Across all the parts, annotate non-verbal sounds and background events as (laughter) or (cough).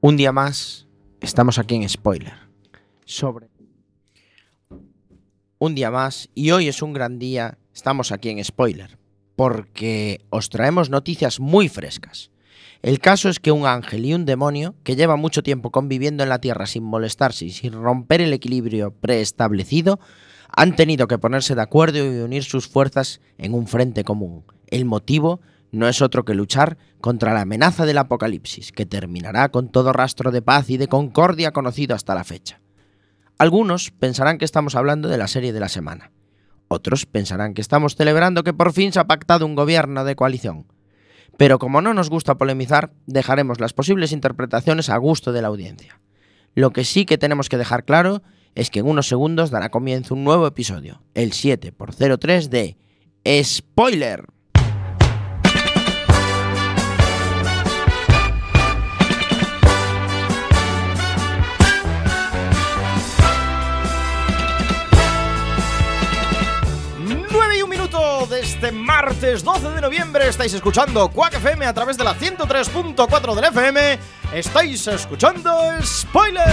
Un día más, estamos aquí en Spoiler. Sobre. Un día más, y hoy es un gran día, estamos aquí en Spoiler. Porque os traemos noticias muy frescas. El caso es que un ángel y un demonio, que lleva mucho tiempo conviviendo en la Tierra sin molestarse y sin romper el equilibrio preestablecido, han tenido que ponerse de acuerdo y unir sus fuerzas en un frente común. El motivo no es otro que luchar contra la amenaza del apocalipsis, que terminará con todo rastro de paz y de concordia conocido hasta la fecha. Algunos pensarán que estamos hablando de la serie de la semana. Otros pensarán que estamos celebrando que por fin se ha pactado un gobierno de coalición. Pero como no nos gusta polemizar, dejaremos las posibles interpretaciones a gusto de la audiencia. Lo que sí que tenemos que dejar claro es que en unos segundos dará comienzo un nuevo episodio, el 7x03 de Spoiler. Martes 12 de noviembre estáis escuchando Quack FM a través de la 103.4 del FM. Estáis escuchando Spoiler.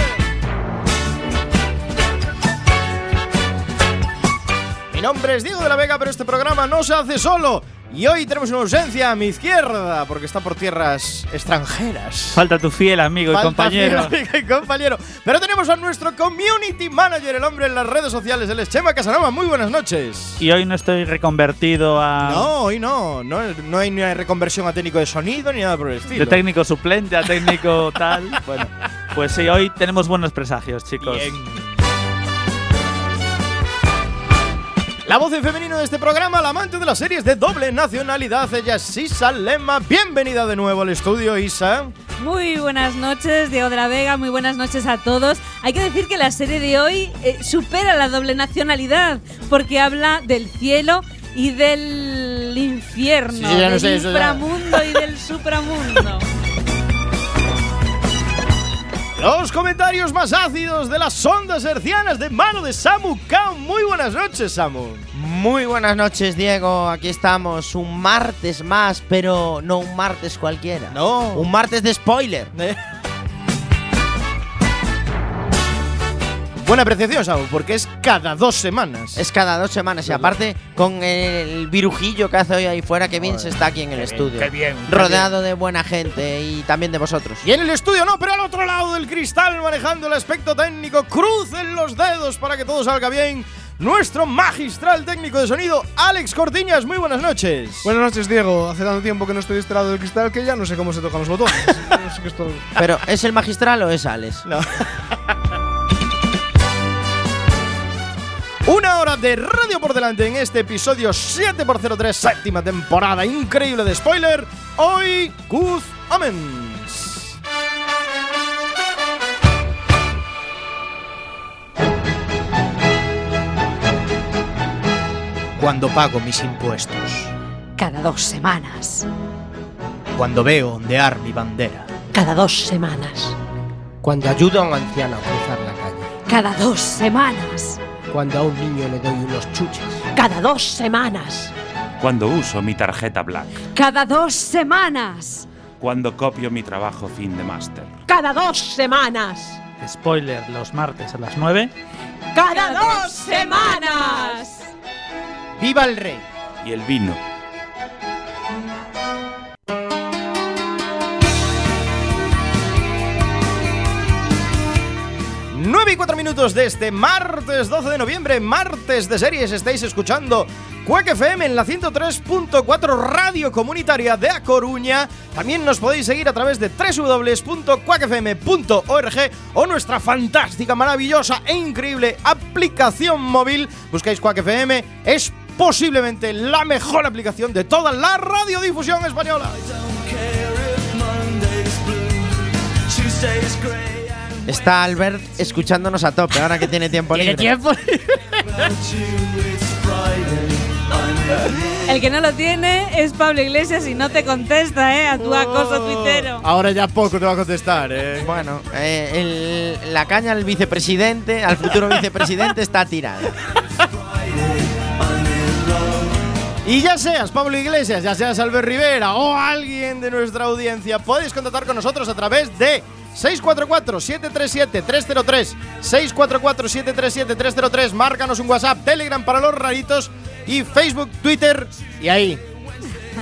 Mi nombre es Diego de la Vega, pero este programa no se hace solo. Y hoy tenemos una ausencia a mi izquierda porque está por tierras extranjeras. Falta tu fiel amigo y compañero. fiel (laughs) amigo y compañero. Pero tenemos a nuestro community manager, el hombre en las redes sociales, es Chema Casanova. Muy buenas noches. Y hoy no estoy reconvertido a. No, hoy no. no. No hay ni reconversión a técnico de sonido ni nada por el estilo. De técnico suplente a técnico tal. Bueno, pues sí, hoy tenemos buenos presagios, chicos. Bien. La voz en femenino de este programa, la amante de las series de doble nacionalidad, ella es Isa Lema. Bienvenida de nuevo al estudio, Isa. Muy buenas noches, Diego de la Vega, muy buenas noches a todos. Hay que decir que la serie de hoy eh, supera la doble nacionalidad porque habla del cielo y del infierno, Sí, no del sé, eso ya. inframundo y del (laughs) supramundo. Los comentarios más ácidos de las ondas hercianas de mano de Samu Kao. Muy buenas noches, Samu. Muy buenas noches, Diego. Aquí estamos, un martes más, pero no un martes cualquiera. No. Un martes de spoiler. Eh. (laughs) Buena apreciación, Samu, porque es cada dos semanas. Es cada dos semanas y aparte con el virujillo que hace hoy ahí fuera, que Vince está aquí en el estudio. qué bien, qué Rodeado de buena gente y también de vosotros. Y en el estudio no, pero al otro lado del cristal, manejando el aspecto técnico, crucen los dedos para que todo salga bien. Nuestro magistral técnico de sonido, Alex Cortiñas. Muy buenas noches. Buenas noches, Diego. Hace tanto tiempo que no estoy de este lado del cristal que ya no sé cómo se tocan los botones. (laughs) No sé qué esto- Pero, ¿es el magistral o es Alex? No. Una hora de radio por delante en este episodio 7x03, séptima temporada increíble de spoiler. Hoy, Kuz Amens. Cuando pago mis impuestos, Cada dos semanas. cuando veo ondear mi bandera, Cada dos semanas. Cuando ayudo a un anciano a cruzar la calle. Cada dos semanas. Cuando a un niño le doy unos chuches. Cada dos semanas. Cuando uso mi tarjeta Black. Cada dos semanas. Cuando copio mi trabajo fin de máster. Cada dos semanas. Spoiler los martes a las 9. Cada dos semanas. ¡Viva el rey! Y el vino. Nueve y cuatro minutos de este martes 12 de noviembre, martes de series, estáis escuchando Quack FM en la 103.4 Radio Comunitaria de A Coruña. También nos podéis seguir a través de www.quackfm.org o nuestra fantástica, maravillosa e increíble aplicación móvil. Buscáis Quack FM, es posiblemente la mejor aplicación de toda la radiodifusión española. Está Albert escuchándonos a tope ahora que tiene tiempo (laughs) libre. El que no lo tiene es Pablo Iglesias y no te contesta, ¿eh? A tu acoso tuitero. Ahora ya poco te va a contestar, eh. Bueno, eh, el- la caña al vicepresidente, al futuro vicepresidente, está tirada. (laughs) Y ya seas Pablo Iglesias, ya seas Albert Rivera o alguien de nuestra audiencia, podéis contactar con nosotros a través de 644-737-303, 644-737-303, márcanos un WhatsApp, Telegram para los raritos y Facebook, Twitter y ahí.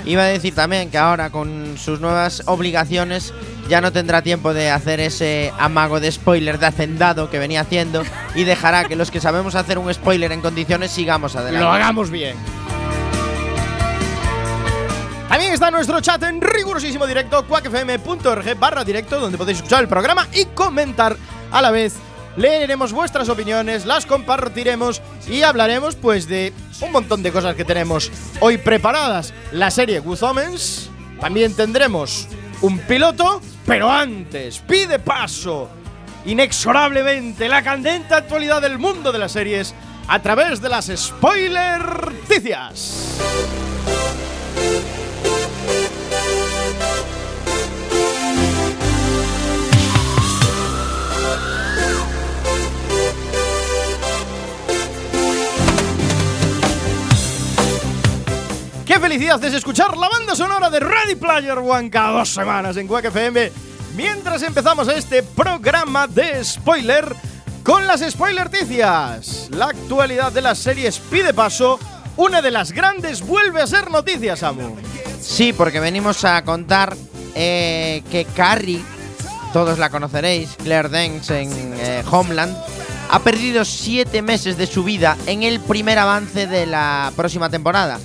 Iba a decir también que ahora con sus nuevas obligaciones ya no tendrá tiempo de hacer ese amago de spoiler de hacendado que venía haciendo y dejará que los que sabemos hacer un spoiler en condiciones sigamos adelante. Lo hagamos bien. También está nuestro chat en rigurosísimo directo, cuacfm.org barra directo, donde podéis escuchar el programa y comentar a la vez. Leeremos vuestras opiniones, las compartiremos y hablaremos pues de un montón de cosas que tenemos hoy preparadas. La serie Good también tendremos un piloto, pero antes, pide paso inexorablemente la candente actualidad del mundo de las series a través de las spoiler-ticias. ¡Qué felicidad es escuchar la banda sonora de Ready Player One cada dos semanas en Quack FM! Mientras empezamos este programa de spoiler con las spoilerticias. La actualidad de las series pide paso. Una de las grandes vuelve a ser noticias, Samu. Sí, porque venimos a contar eh, que Carrie, todos la conoceréis, Claire Danes en eh, Homeland, ha perdido siete meses de su vida en el primer avance de la próxima temporada.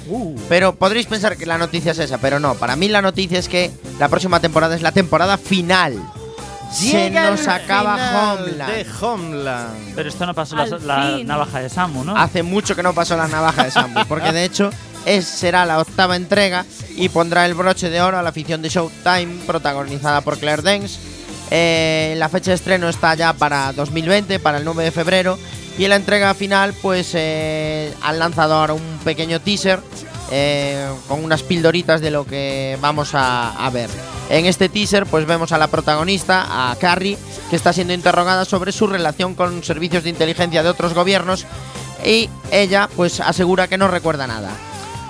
Pero podréis pensar que la noticia es esa, pero no. Para mí la noticia es que la próxima temporada es la temporada final. Se Llega nos acaba Homeland. De Homeland. Pero esto no pasó la, la navaja de Samu, ¿no? Hace mucho que no pasó la navaja de Samu, porque de hecho es, será la octava entrega y pondrá el broche de oro a la ficción de Showtime, protagonizada por Claire Danes. Eh, la fecha de estreno está ya para 2020, para el 9 de febrero. Y en la entrega final, pues eh, han lanzado ahora un pequeño teaser eh, con unas pildoritas de lo que vamos a, a ver. En este teaser, pues vemos a la protagonista, a Carrie, que está siendo interrogada sobre su relación con servicios de inteligencia de otros gobiernos y ella pues asegura que no recuerda nada.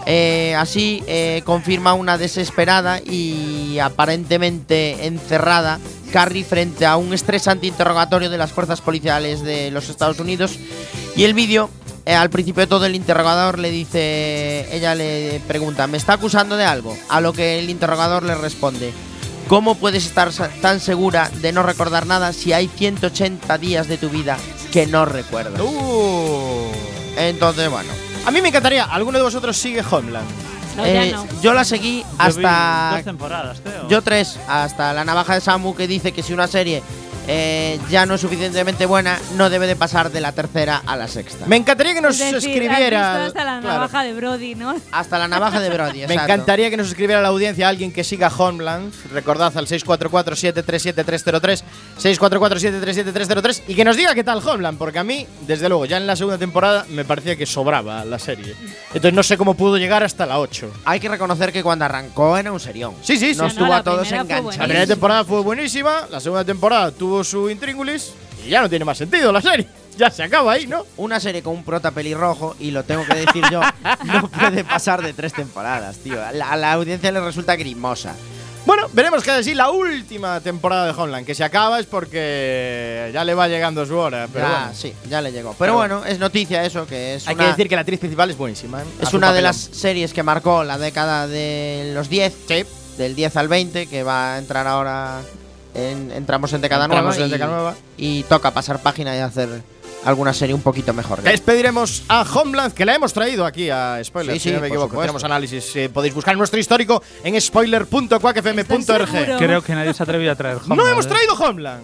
Eh, así eh, confirma una desesperada y aparentemente encerrada Carrie frente a un estresante interrogatorio de las fuerzas policiales de los Estados Unidos y el vídeo eh, al principio de todo el interrogador le dice, ella le pregunta, ¿me está acusando de algo? A lo que el interrogador le responde, ¿cómo puedes estar tan segura de no recordar nada si hay 180 días de tu vida que no recuerdas? Uh. Entonces, bueno, A mí me encantaría. ¿Alguno de vosotros sigue Homeland? No, ya eh, no. yo la seguí Yo vi hasta dos temporadas, creo. Yo tres, hasta la navaja de Samu que dice que si una serie eh, ya no es suficientemente buena, no debe de pasar de la tercera a la sexta. Me encantaría que nos es decir, escribiera. has visto hasta la Claro. navaja de Brody, ¿no? Hasta la navaja de Brody, (laughs) Me exacto. encantaría que nos escribiera a la audiencia alguien que siga Homeland. Recordad al 644-737-303, 644-737-303 y que nos diga qué tal Homeland, porque a mí, desde luego, ya en la segunda temporada me parecía que sobraba la serie. Entonces no sé cómo pudo llegar hasta la 8. Hay que reconocer que cuando arrancó era un serión. Sí, sí, sí. Nos No, tuvo a todos fue La enganchados. primera temporada fue buenísima, la segunda temporada tuvo su intríngulis y ya no tiene más sentido la serie. (laughs) Ya se acaba ahí, ¿no? Una serie con un prota pelirrojo, y lo tengo que decir yo, (laughs) no puede pasar de tres temporadas, tío. A la, a la audiencia le resulta grimosa. Bueno, veremos qué decir la última temporada de Homeland, que se acaba es porque ya le va llegando su hora. Pero Ya, bueno. sí, ya le llegó. Pero, Pero bueno, es noticia eso, que es Hay una, que decir que la actriz principal es buenísima. ¿eh? es una de las series que marcó la década de los 10, Sí, del 10 al 20, que va a entrar ahora, en- entramos en década entramos nueva. en y- década nueva. y toca pasar página y hacer alguna serie un poquito mejor. Despediremos a Homeland, que la hemos traído aquí a Spoiler, Sí, si sí, no me equivoco. Tenemos análisis, eh, podéis buscar nuestro histórico en spoiler.quackfm.org. Creo que nadie se ha atrevido a traer No Homeland, hemos ¿eh? traído Homeland.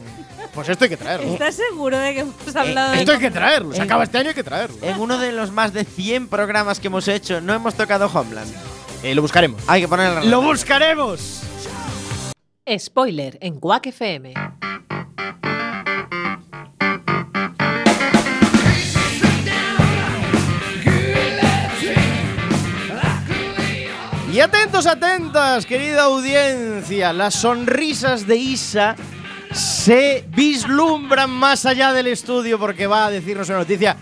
Pues esto hay que traerlo. ¿Estás seguro de que hemos hablado de Esto hay que traerlo. Se en- acaba este año, hay que traerlo. En uno de los más de 100 programas que hemos hecho, no hemos tocado Homeland. Eh, lo buscaremos. Hay que ponerle ¡Lo buscaremos! Spoiler en Quack FM. Y atentos, atentas, querida audiencia. Las sonrisas de Isa se vislumbran más allá del estudio porque va a decirnos una noticia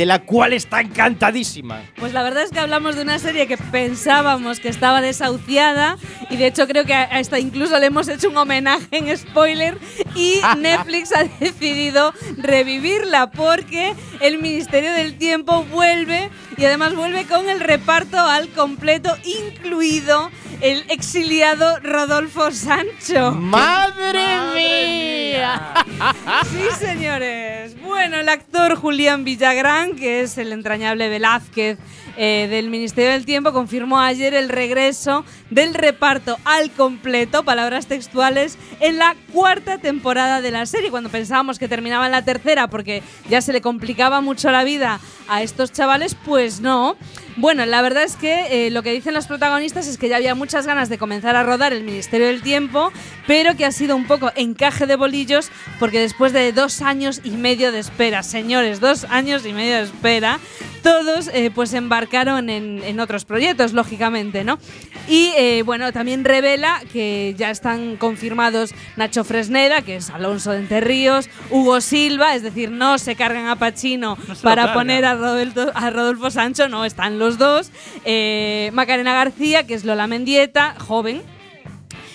de la cual está encantadísima. Pues la verdad es que hablamos de una serie que pensábamos que estaba desahuciada y de hecho creo que a esta incluso le hemos hecho un homenaje en spoiler y (laughs) Netflix ha decidido revivirla porque el Ministerio del Tiempo vuelve y además vuelve con el reparto al completo incluido el exiliado Rodolfo Sancho. ¡Madre, mía! (laughs) Sí, señores. Bueno, el actor Julián Villagrán, que es el entrañable Velázquez eh, del Ministerio del Tiempo, confirmó ayer el regreso del reparto al completo, palabras textuales, en la cuarta temporada de la serie, cuando pensábamos que terminaba en la tercera porque ya se le complicaba mucho la vida a estos chavales, pues no. Bueno, la verdad es que eh, lo que dicen los protagonistas es que ya había muchas ganas de comenzar a rodar el Ministerio del Tiempo, pero que ha sido un poco encaje de bolillos porque después de dos años y medio de espera, señores, dos años y medio de espera, todos eh, pues embarcaron en, en otros proyectos, lógicamente, ¿no? Y eh, bueno, también revela que ya están confirmados Nacho Fresneda, que es Alonso de Enterríos, Hugo Silva, es decir, no se cargan a Pachino No para poner a Rodolfo, a Rodolfo Sancho, no, están los dos. Eh, Macarena García, que es Lola Mendieta, joven.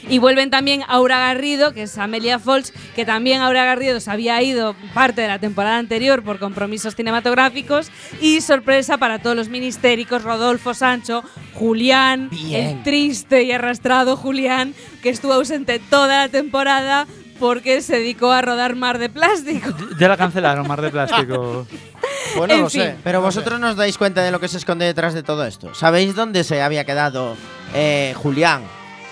Y vuelven también Aura Garrido, que es Amelia Folch, que también Aura Garrido se había ido parte de la temporada anterior por compromisos cinematográficos. Y sorpresa para todos los ministéricos, Rodolfo Sancho, Julián, Bien. el triste y arrastrado Julián, que estuvo ausente toda la temporada porque se dedicó a rodar Mar de Plástico. Ya la cancelaron, Mar de Plástico. (laughs) Pues no En lo fin. sé. Pero vosotros no os dais cuenta de lo que se esconde detrás de todo esto. ¿Sabéis dónde se había quedado eh, Julián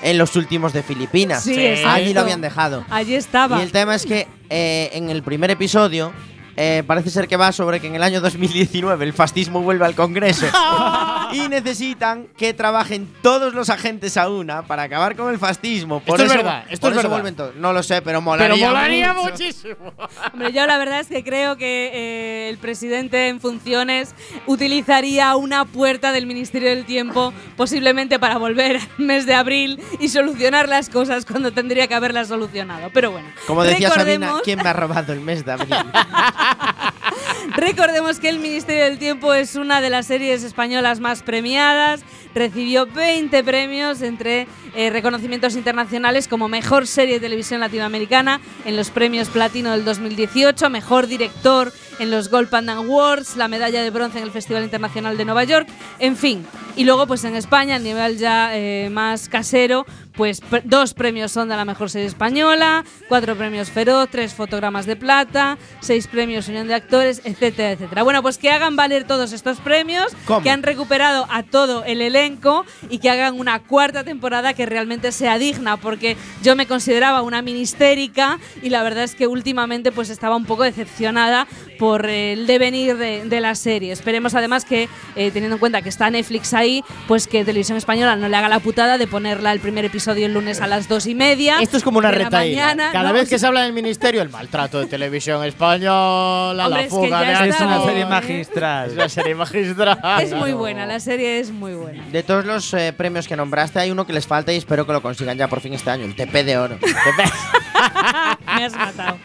en los últimos de Filipinas? Sí. Allí lo habían dejado. Allí estaba. Y el tema es que eh, en el primer episodio eh, parece ser que va sobre que en el año 2019 el fascismo vuelve al Congreso (laughs) y necesitan que trabajen todos los agentes a una para acabar con el fascismo. Por Esto es eso- verdad, esto por es eso verdad. vuelven todos. No lo sé, pero molaría. Pero molaría mucho. muchísimo. (laughs) Hombre, yo la verdad es que creo que eh, el presidente en funciones utilizaría una puerta del Ministerio del Tiempo posiblemente para volver al mes de abril y solucionar las cosas cuando tendría que haberlas solucionado. Pero bueno, Como decía Sabina, ¿quién me ha robado el mes de abril? (laughs) (laughs) recordemos que el Ministerio del Tiempo es una de las series españolas más premiadas. Recibió 20 premios entre eh, reconocimientos internacionales como Mejor Serie de Televisión Latinoamericana en los premios Platino del 2018, Mejor Director en los Gold Panda Awards, la medalla de bronce en el Festival Internacional de Nueva York, en fin. Y luego, pues en España, a nivel ya eh, más casero, pues pr- dos premios son de la mejor serie española, cuatro premios Feroz, tres fotogramas de plata, seis premios Unión de Actores, etcétera, etcétera. Bueno, pues que hagan valer todos estos premios, ¿Cómo? que han recuperado a todo el elenco y que hagan una cuarta temporada que realmente sea digna, porque yo me consideraba una ministérica y la verdad es que últimamente pues estaba un poco decepcionada por el devenir de, de la serie. Esperemos además que, eh, teniendo en cuenta que está Netflix ahí, pues que Televisión Española no le haga la putada de ponerla el primer episodio el lunes a las dos y media. Esto es como una retaíla. mañana. Cada No, vez que se habla del ministerio, el maltrato de televisión española, Hombre, la es que fuga de Es una serie ¿eh? magistral. Es una serie magistral. Es muy buena, la serie es muy buena. De todos los eh, premios que nombraste, hay uno que les falta y espero que lo consigan ya por fin este año, el TP de oro. (laughs) Me has matado.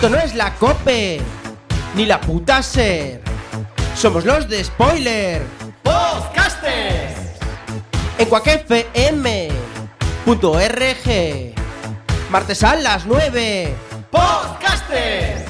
Esto no es la COPE, ni la puta SER. Somos los de Spoiler. ¡Podcasters! En cuacfm.org. Martes a las 9. ¡Podcasters!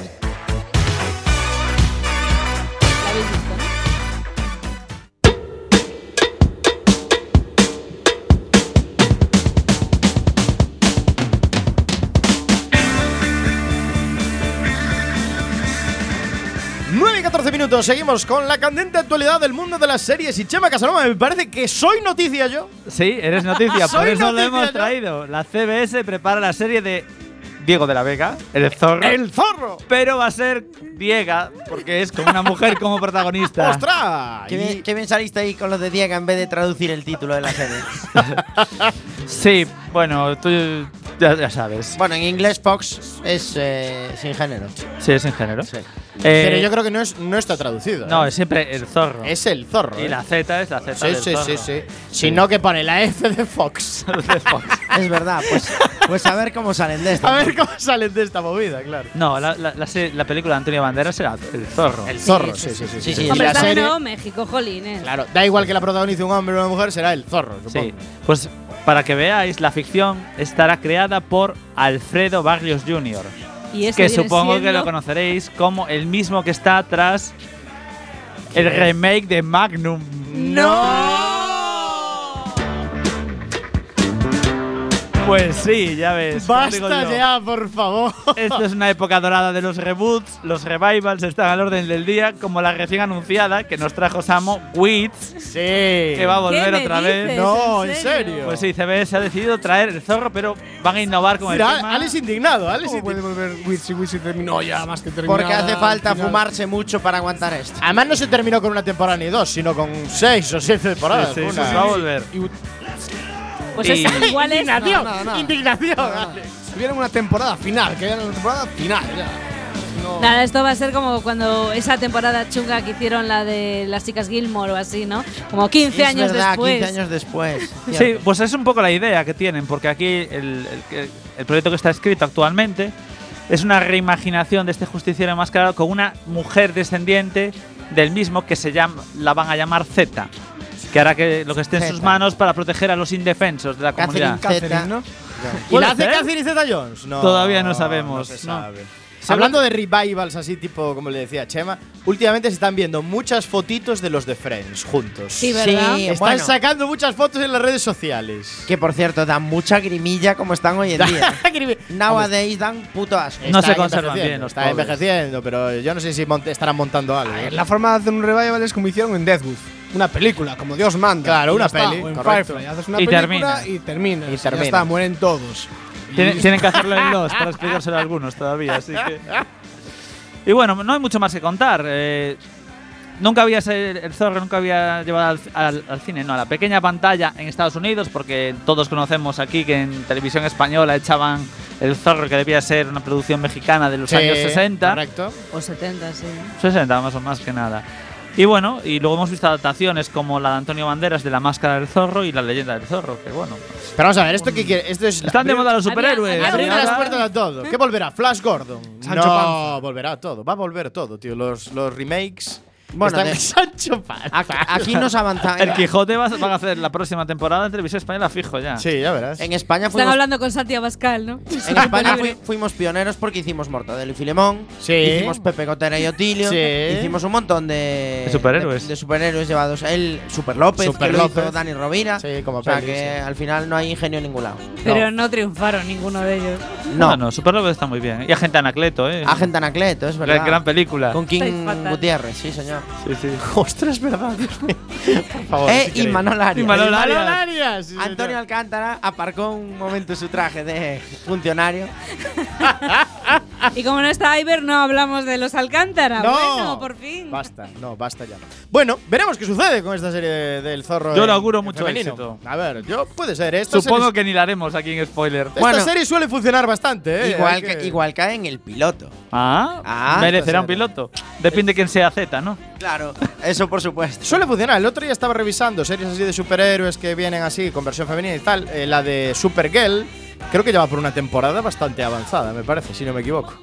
Minutos, seguimos con la candente actualidad del mundo de las series. Y Chema Casanova, me parece que soy noticia yo. Sí, eres noticia, (laughs) por eso lo hemos yo. traído. La CBS prepara la serie de Diego de la Vega, el zorro. ¡El zorro! Pero va a ser Diega, porque es con una mujer como protagonista. (laughs) ¡Ostras! Qué bien, qué bien saliste ahí con lo de Diego en vez de traducir el título de la serie. (laughs) Sí, bueno, tú Ya, ya sabes. Bueno, en inglés Fox es eh, sin género. Sí, es en género. Sí. Eh, Pero yo creo que no, es, no está traducido. No, ¿eh? es siempre el zorro. es el zorro. y ¿eh? la Z es la Z Sí, del sí, zorro. sí, sí. Si no, que pone la F de Fox. (laughs) De Fox. Es verdad, pues, pues a ver cómo salen de esto. A ver cómo salen de esta movida, claro. No, la, la, la, se- la película de Antonio Banderas era el zorro. El zorro, sí, sí, sí, sí. sí, sí. Hombre, la serie, Nuevo México, jolines. claro, da igual que la protagonice un hombre o una mujer, será el zorro, Sí, supongo. pues para que veáis, la ficción estará creada por Alfredo Barrios Jr., Y que supongo que lo conoceréis como el mismo que está tras el remake de Magnum. Pues sí, ya ves. Basta ya, por favor. Esto es una época dorada de los reboots, los revivals están al orden del día, como la recién anunciada que nos trajo Samo, Wits, Sí. que va a volver ¿Qué me otra vez. No, ¿En serio? Pues sí, CBS ha decidido traer el zorro, pero van a innovar con el Mira, tema. Alex indignado, Alex ¿Cómo puede volver Witchy Witchy terminó ya más que terminado? Porque hace falta fumarse mucho para aguantar esto. Además no se terminó con una temporada ni dos, sino con seis o siete temporadas. Sí, sí, Una- pues va a volver. Pues Y- es (laughs) igual es. Indignación, No, no, no. indignación. Tuvieron una temporada final, que era una temporada final ya. No. Nada, esto va a ser como cuando esa temporada chunga que hicieron la de las chicas Gilmore o así, ¿no? Como 15 es años verdad, después. 15 años después. (laughs) Sí, pues es un poco la idea que tienen, porque aquí el, el- el proyecto que está escrito actualmente es una reimaginación de este justiciero enmascarado con una mujer descendiente del mismo que se llama, la van a llamar Z, que hará que lo que esté en sus manos para proteger a los indefensos de la Catherine comunidad. Catherine, ¿no? ¿Y ¿Puede la hace? Catherine Zeta Jones? No. Todavía no sabemos, No se no. sabe. Hablando de revivals así, tipo, como le decía Chema, últimamente se están viendo muchas fotitos de los de Friends juntos. Sí, ¿verdad? Sí, Están bueno, sacando muchas fotos en las redes sociales. que por cierto dan mucha grimilla como están hoy en día. (laughs) Nowadays dan puto asco. No Está se conservan bien los Está pobres. envejeciendo, pero yo no sé si monte- estarán montando algo. ¿eh? La forma de hacer un revival es como hicieron en Deathwood. Una película, como Dios manda. Claro, Y una ya está. peli, O en. Firefly. Haces una Y película termina. y terminas. Y Y termina. Ya está, mueren todos. Tienen, tienen que hacerlo en los para explicárselo a algunos todavía, así que. Y bueno, no hay mucho más que contar. eh, nunca había el zorro nunca había llevado al, al- al cine, no, a la pequeña pantalla en Estados Unidos, porque todos conocemos aquí que en televisión española echaban el zorro que debía ser una producción mexicana de los Sí, años 60. Correcto. O 70, sí. 60 más o más que nada. Y bueno, y luego hemos visto adaptaciones como la de Antonio Banderas de La Máscara del Zorro y La Leyenda del Zorro, que bueno. Pero vamos a ver, ¿esto qué quiere? Esto es. Están de moda los superhéroes. Abrir había las puertas a todo. ¿Qué volverá? Flash Gordon. Sancho no, Panza. volverá todo. Va a volver todo, tío. Los, los remakes. Bueno, están de- (laughs) Sancho Panza. Aquí, aquí nos avanzan. El Quijote va- van a hacer la próxima temporada en televisión española fijo ya. Sí, ya verás. En España Están hablando con Santi Abascal, ¿no? en España fui- (laughs) fuimos pioneros porque hicimos Mortadelo y Filemón. Sí. Hicimos Pepe Gotera y Otilio. Sí. Hicimos un montón de, De superhéroes. De, de superhéroes llevados. El Super López, Super que lo hizo López. Dani Rovira. Sí, como o sea peli, que sí. al final no hay ingenio en ningún lado. Pero no triunfaron ninguno de ellos. No, No. no, Super López está muy bien. Y Agente Anacleto, ¿eh? Agente Anacleto, es verdad. Gran, gran película. Con King. Gutiérrez, sí, señor. Sí, sí. (laughs) Ostras, verdad, Dios mío. Por favor. eh, y. Manol Arias. Y Manol Y Manol Arias. Arias, sí, Antonio señor. Alcántara aparcó un momento su traje de funcionario. (laughs) (laughs) Y como no está Iber, no hablamos de los Alcántara. No. Bueno, por fin. Basta, no, basta ya. Bueno, veremos qué sucede con esta serie de- del zorro. Yo en- le auguro en mucho femenino. éxito. A ver, yo puede ser. Esta Supongo serie, que ni la haremos aquí en spoiler. esta Bueno. serie suele funcionar bastante, ¿eh? igual, que, igual cae en el piloto. Ah, Ah, merecerá un piloto. Depende de quién sea Z, ¿no? Claro, eso por supuesto. Suele funcionar. El otro día estaba revisando series así de superhéroes que vienen así, con versión femenina y tal. Eh, la de Supergirl, creo que lleva por una temporada bastante avanzada, me parece, si no me equivoco.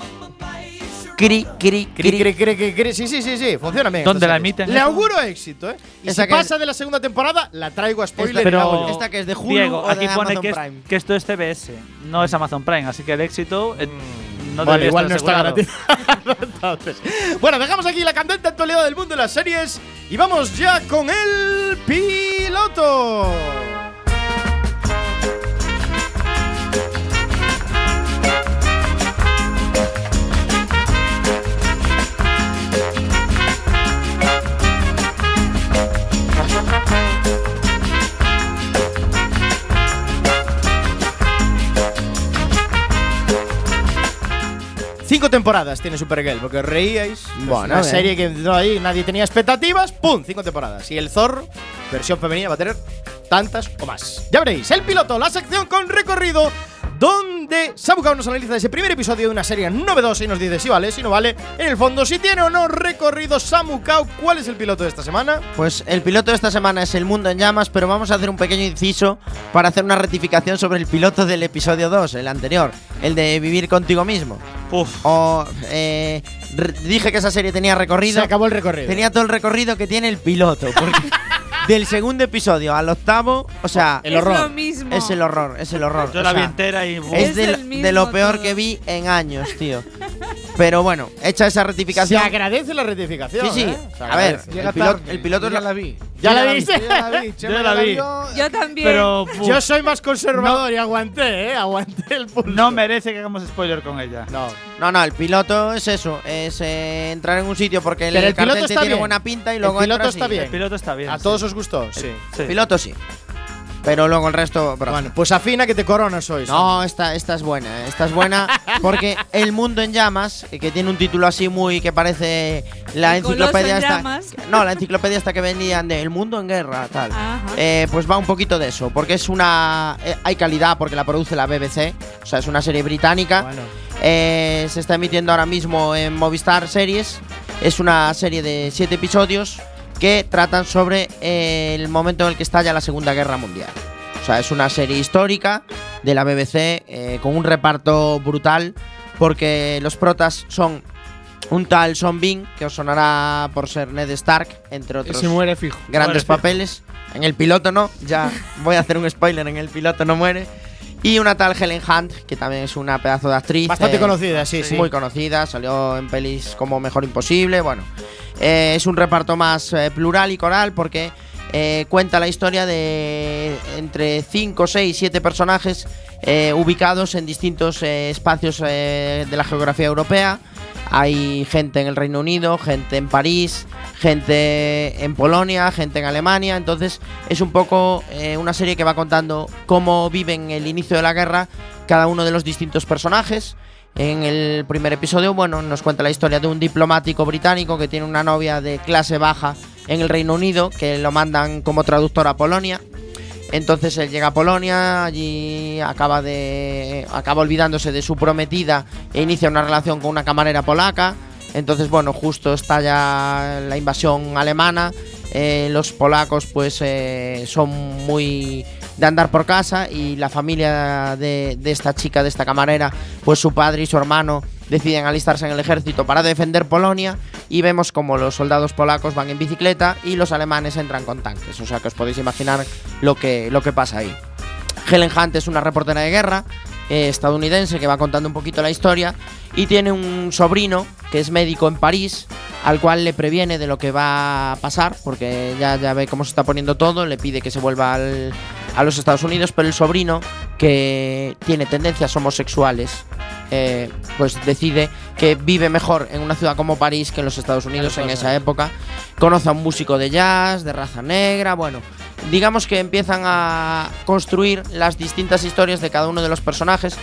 Cri, cri, Cri, cri. cri, cri, cri, cri. Sí, sí, sí, sí, funciona bien. ¿Dónde la emiten Le auguro éxito, ¿eh? Y Esa si que pasa es- de la segunda temporada, la traigo a spoiler Pero- y la hago yo. Esta que es de Hulu Diego, o de aquí pone Amazon que, es- Prime. que esto es CBS, no es Amazon Prime, así que el éxito eh, no Vale, debería igual no estar está asegurado. garantizado. (laughs) Entonces, bueno, dejamos aquí la candente actualidad del mundo de las series y vamos ya con el piloto. Thank you. Cinco temporadas tiene Supergirl, porque os reíais. Bueno, una bien. serie que no ahí nadie tenía expectativas. ¡Pum! Cinco temporadas. Y el Zorro, versión femenina, va a tener tantas o más. Ya veréis, el piloto, la sección con recorrido donde Sabucao nos analiza ese primer episodio de una serie novedosa y nos dice si vale, si no vale. En el fondo, si tiene o no recorrido Samucao, ¿cuál es el piloto de esta semana? Pues el piloto de esta semana es El Mundo en Llamas, pero vamos a hacer un pequeño inciso para hacer una rectificación sobre el piloto del episodio 2, el anterior, el de Vivir contigo mismo. Uf. O eh, dije que esa serie tenía recorrido. Se acabó el recorrido. Tenía todo el recorrido que tiene el piloto. Porque (laughs) del segundo episodio al octavo, o sea, El es horror. lo mismo. es el horror, es el horror. Yo o la vi entera y. es Es de, el de lo peor todo. que vi en años, tío. Pero bueno, hecha esa Se rectificación. agradece la rectifificación. Sí, sí. ¿eh? Se A ver, el piloto, el piloto es ya la- la vi. ¿Ya la la viste? Ya la vi. (laughs) Chema la vi. Yo también. Pero. uf, Yo soy más conservador y aguanté, ¿eh? Aguanté el pulso. no merece que hagamos spoiler con ella. No. No, no, el piloto es eso, es eh, entrar en un sitio porque el, Pero el cartel piloto te está tiene bien. buena pinta y El luego piloto entras está y- bien. El piloto está bien. ¿A sí. todos os gustó? Sí. Sí. El piloto sí. Pero luego el resto, bro. Bueno, pues afina que te coronas hoy. No, esta, esta es buena, eh, esta es buena (laughs) porque El Mundo en Llamas, eh, que tiene un título así muy que parece la El enciclopedia en esta. llamas. No, la enciclopedia esta que vendían de El Mundo en Guerra, tal. Eh, pues va un poquito de eso, porque es una. eh, hay calidad porque la produce la BBC, o sea, es una serie británica. Bueno. Eh, se está emitiendo ahora mismo en Movistar Series. Es una serie de siete episodios que tratan sobre eh, el momento en el que estalla la Segunda Guerra Mundial. O sea, es una serie histórica de la BBC eh, con un reparto brutal porque los protas son un tal Son Bean, que os sonará por ser Ned Stark, entre otros Ese muere fijo. grandes Muere, papeles. En el piloto no, ya voy a hacer un spoiler, en el piloto no muere. Y una tal Helen Hunt, que también es una pedazo de actriz. Bastante eh, conocida, sí, sí. Muy conocida, salió en pelis como Mejor Imposible. Bueno, eh, es un reparto más eh, plural y coral porque eh, cuenta la historia de entre 5, 6, 7 personajes ubicados en distintos espacios de la geografía europea. Hay gente en el Reino Unido, gente en París, gente en Polonia, gente en Alemania. Entonces es un poco una serie que va contando cómo viven el inicio de la guerra cada uno de los distintos personajes. En el primer episodio, bueno, nos cuenta la historia de un diplomático británico que tiene una novia de clase baja en el Reino Unido, que lo mandan como traductor a Polonia. Entonces él llega a Polonia, allí acaba de acaba olvidándose de su prometida e inicia una relación con una camarera polaca. Entonces, bueno, justo estalla la invasión alemana. eh, los polacos, pues, eh, son muy de andar por casa y la familia de, esta chica, de esta camarera, pues su padre y su hermano deciden alistarse en el ejército para defender Polonia y vemos como los soldados polacos van en bicicleta y los alemanes entran con tanques. O sea que os podéis imaginar lo que, lo que pasa ahí. Helen Hunt es una reportera de guerra eh, estadounidense que va contando un poquito la historia y tiene un sobrino que es médico en París al cual le previene de lo que va a pasar porque ya, ya ve cómo se está poniendo todo, le pide que se vuelva al- a los Estados Unidos, pero el sobrino que tiene tendencias homosexuales eh, pues decide que vive mejor en una ciudad como París que en los Estados Unidos en esa época. Conoce a un músico de jazz, de raza negra, bueno, digamos que empiezan a construir las distintas historias de cada uno de los personajes.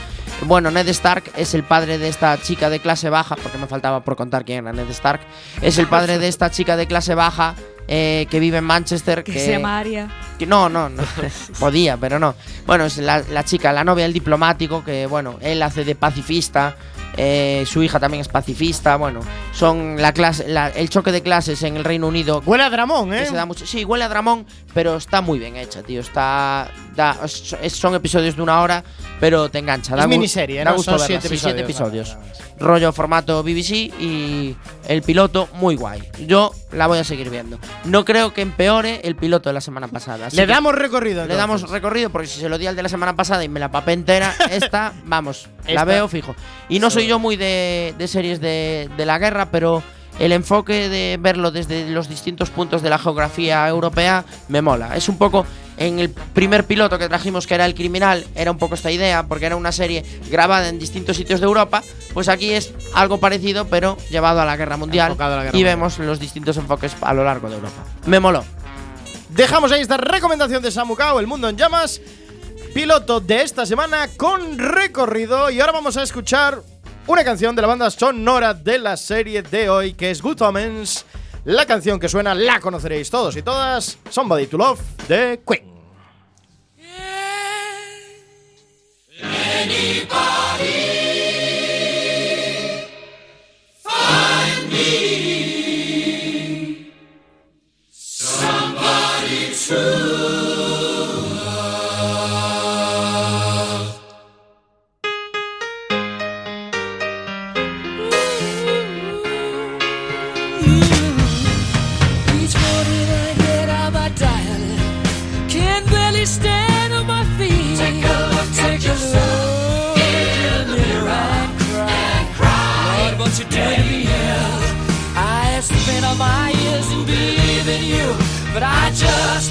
Bueno, Ned Stark es el padre de esta chica de clase baja, porque me faltaba por contar quién era Ned Stark. Es el padre de esta chica de clase baja eh, que vive en Manchester. que se llama Aria. Que no, no, no. (laughs) Podía, pero no. Bueno, es la, la chica, la novia del diplomático, que bueno, él hace de pacifista. eh, su hija también es pacifista. Bueno, son la clase, la- el choque de clases en el Reino Unido. Huele a Dramón, que ¿eh? se da mucho, sí, huele a Dramón, pero está muy bien hecha, tío. Está, da- son episodios de una hora, pero te engancha. Es gu- miniserie, da ¿no? Son siete siete episodios. episodios. Rollo formato BBC y el piloto muy guay. Yo la voy a seguir viendo. No creo que empeore el piloto de la semana pasada. Le damos recorrido. le damos entonces. recorrido porque si se lo di al de la semana pasada y me la papé entera, (laughs) esta, vamos, Esta- la veo fijo. Y no soy yo muy de, de series de, de la guerra, pero el enfoque de verlo desde los distintos puntos de la geografía europea me mola. Es un poco. En el primer piloto que trajimos, que era El Criminal, era un poco esta idea, porque era una serie grabada en distintos sitios de Europa. Pues aquí es algo parecido, pero llevado a la guerra mundial. La guerra y mundial. vemos los distintos enfoques a lo largo de Europa. Me moló. Dejamos ahí esta recomendación de Samucao, El Mundo en Llamas, piloto de esta semana con recorrido. Y ahora vamos a escuchar una canción de la banda sonora de la serie de hoy, que es Good Omens. La canción que suena la conoceréis todos y todas, Somebody to Love de Queen. my ears and believe in you, but I just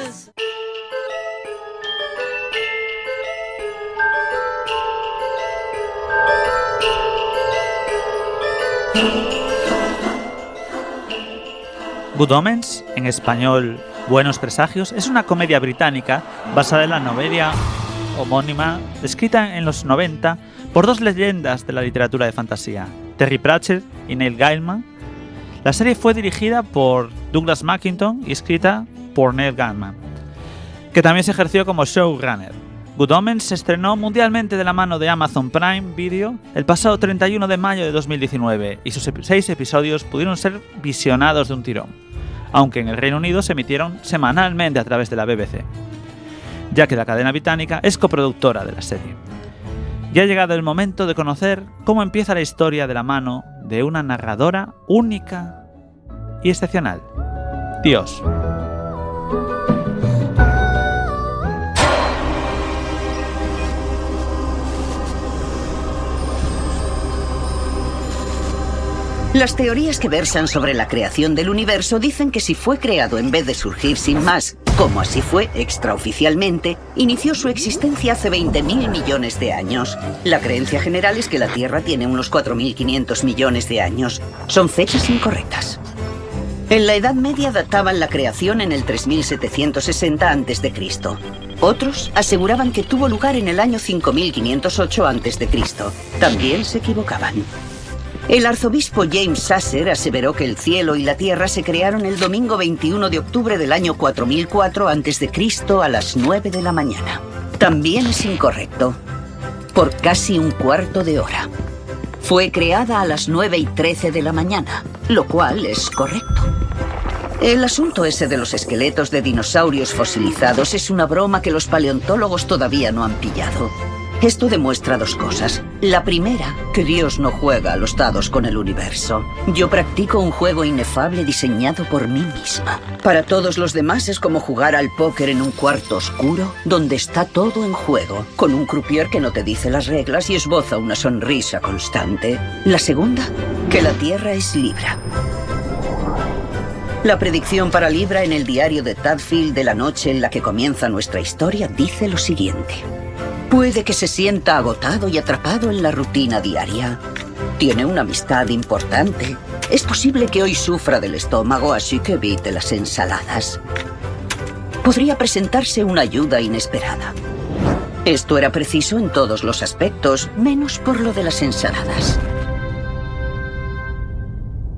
Good Omens, en español Buenos Presagios, es una comedia británica basada en la novela homónima escrita en los 90 por dos leyendas de la literatura de fantasía, Terry Pratchett y Neil Gaiman. La serie fue dirigida por Douglas Mackinton y escrita por Neil Gaiman, que también se ejerció como showrunner. Good Omens se estrenó mundialmente de la mano de Amazon Prime Video el pasado 31 de mayo de 2019 y sus seis episodios pudieron ser visionados de un tirón, aunque en el Reino Unido se emitieron semanalmente a través de la BBC, ya que la cadena británica es coproductora de la serie. Ya ha llegado el momento de conocer cómo empieza la historia de la mano de una narradora única y excepcional. Dios. Las teorías que versan sobre la creación del universo dicen que si fue creado en vez de surgir sin más, como así fue extraoficialmente, inició su existencia hace 20.000 millones de años. La creencia general es que la Tierra tiene unos 4.500 millones de años. Son fechas incorrectas. En la Edad Media databan la creación en el 3760 a.C. Otros aseguraban que tuvo lugar en el año 5508 a.C. También se equivocaban. El arzobispo James Sasser aseveró que el cielo y la tierra se crearon el domingo 21 de octubre del año 4004 a.C. a las 9 de la mañana. También es incorrecto, por casi un cuarto de hora. Fue creada a las 9 y 13 de la mañana, lo cual es correcto. El asunto ese de los esqueletos de dinosaurios fosilizados es una broma que los paleontólogos todavía no han pillado. Esto demuestra dos cosas. La primera, que Dios no juega a los dados con el universo. Yo practico un juego inefable diseñado por mí misma. Para todos los demás es como jugar al póker en un cuarto oscuro donde está todo en juego, con un croupier que no te dice las reglas y esboza una sonrisa constante. La segunda, que la Tierra es Libra. La predicción para Libra en el diario de Tadfield de la noche en la que comienza nuestra historia dice lo siguiente. Puede que se sienta agotado y atrapado en la rutina diaria. Tiene una amistad importante. Es posible que hoy sufra del estómago, así que evite las ensaladas. Podría presentarse una ayuda inesperada. Esto era preciso en todos los aspectos, menos por lo de las ensaladas.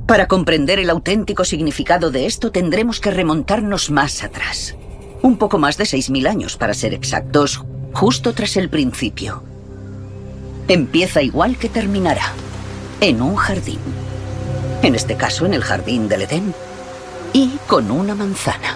Para comprender el auténtico significado de esto tendremos que remontarnos más atrás. Un poco más de 6.000 años, para ser exactos, justo tras el principio. Empieza igual que terminará, en un jardín. En este caso, en el jardín del Edén. Y con una manzana.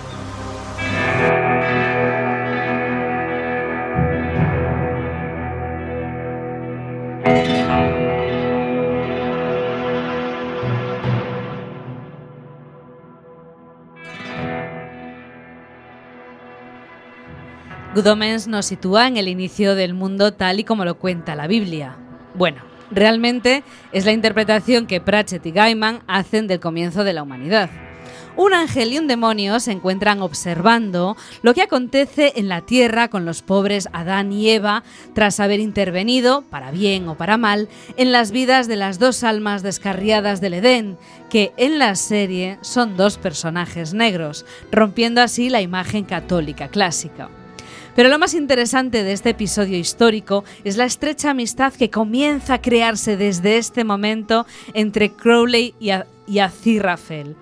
Good Omens nos sitúa en el inicio del mundo tal y como lo cuenta la Biblia. Bueno, realmente es la interpretación que Pratchett y Gaiman hacen del comienzo de la humanidad. Un ángel y un demonio se encuentran observando lo que acontece en la tierra con los pobres Adán y Eva tras haber intervenido, para bien o para mal, en las vidas de las dos almas descarriadas del Edén, que en la serie son dos personajes negros, rompiendo así la imagen católica clásica. Pero lo más interesante de este episodio histórico es la estrecha amistad que comienza a crearse desde este momento entre Crowley y, a- y Aziraphale.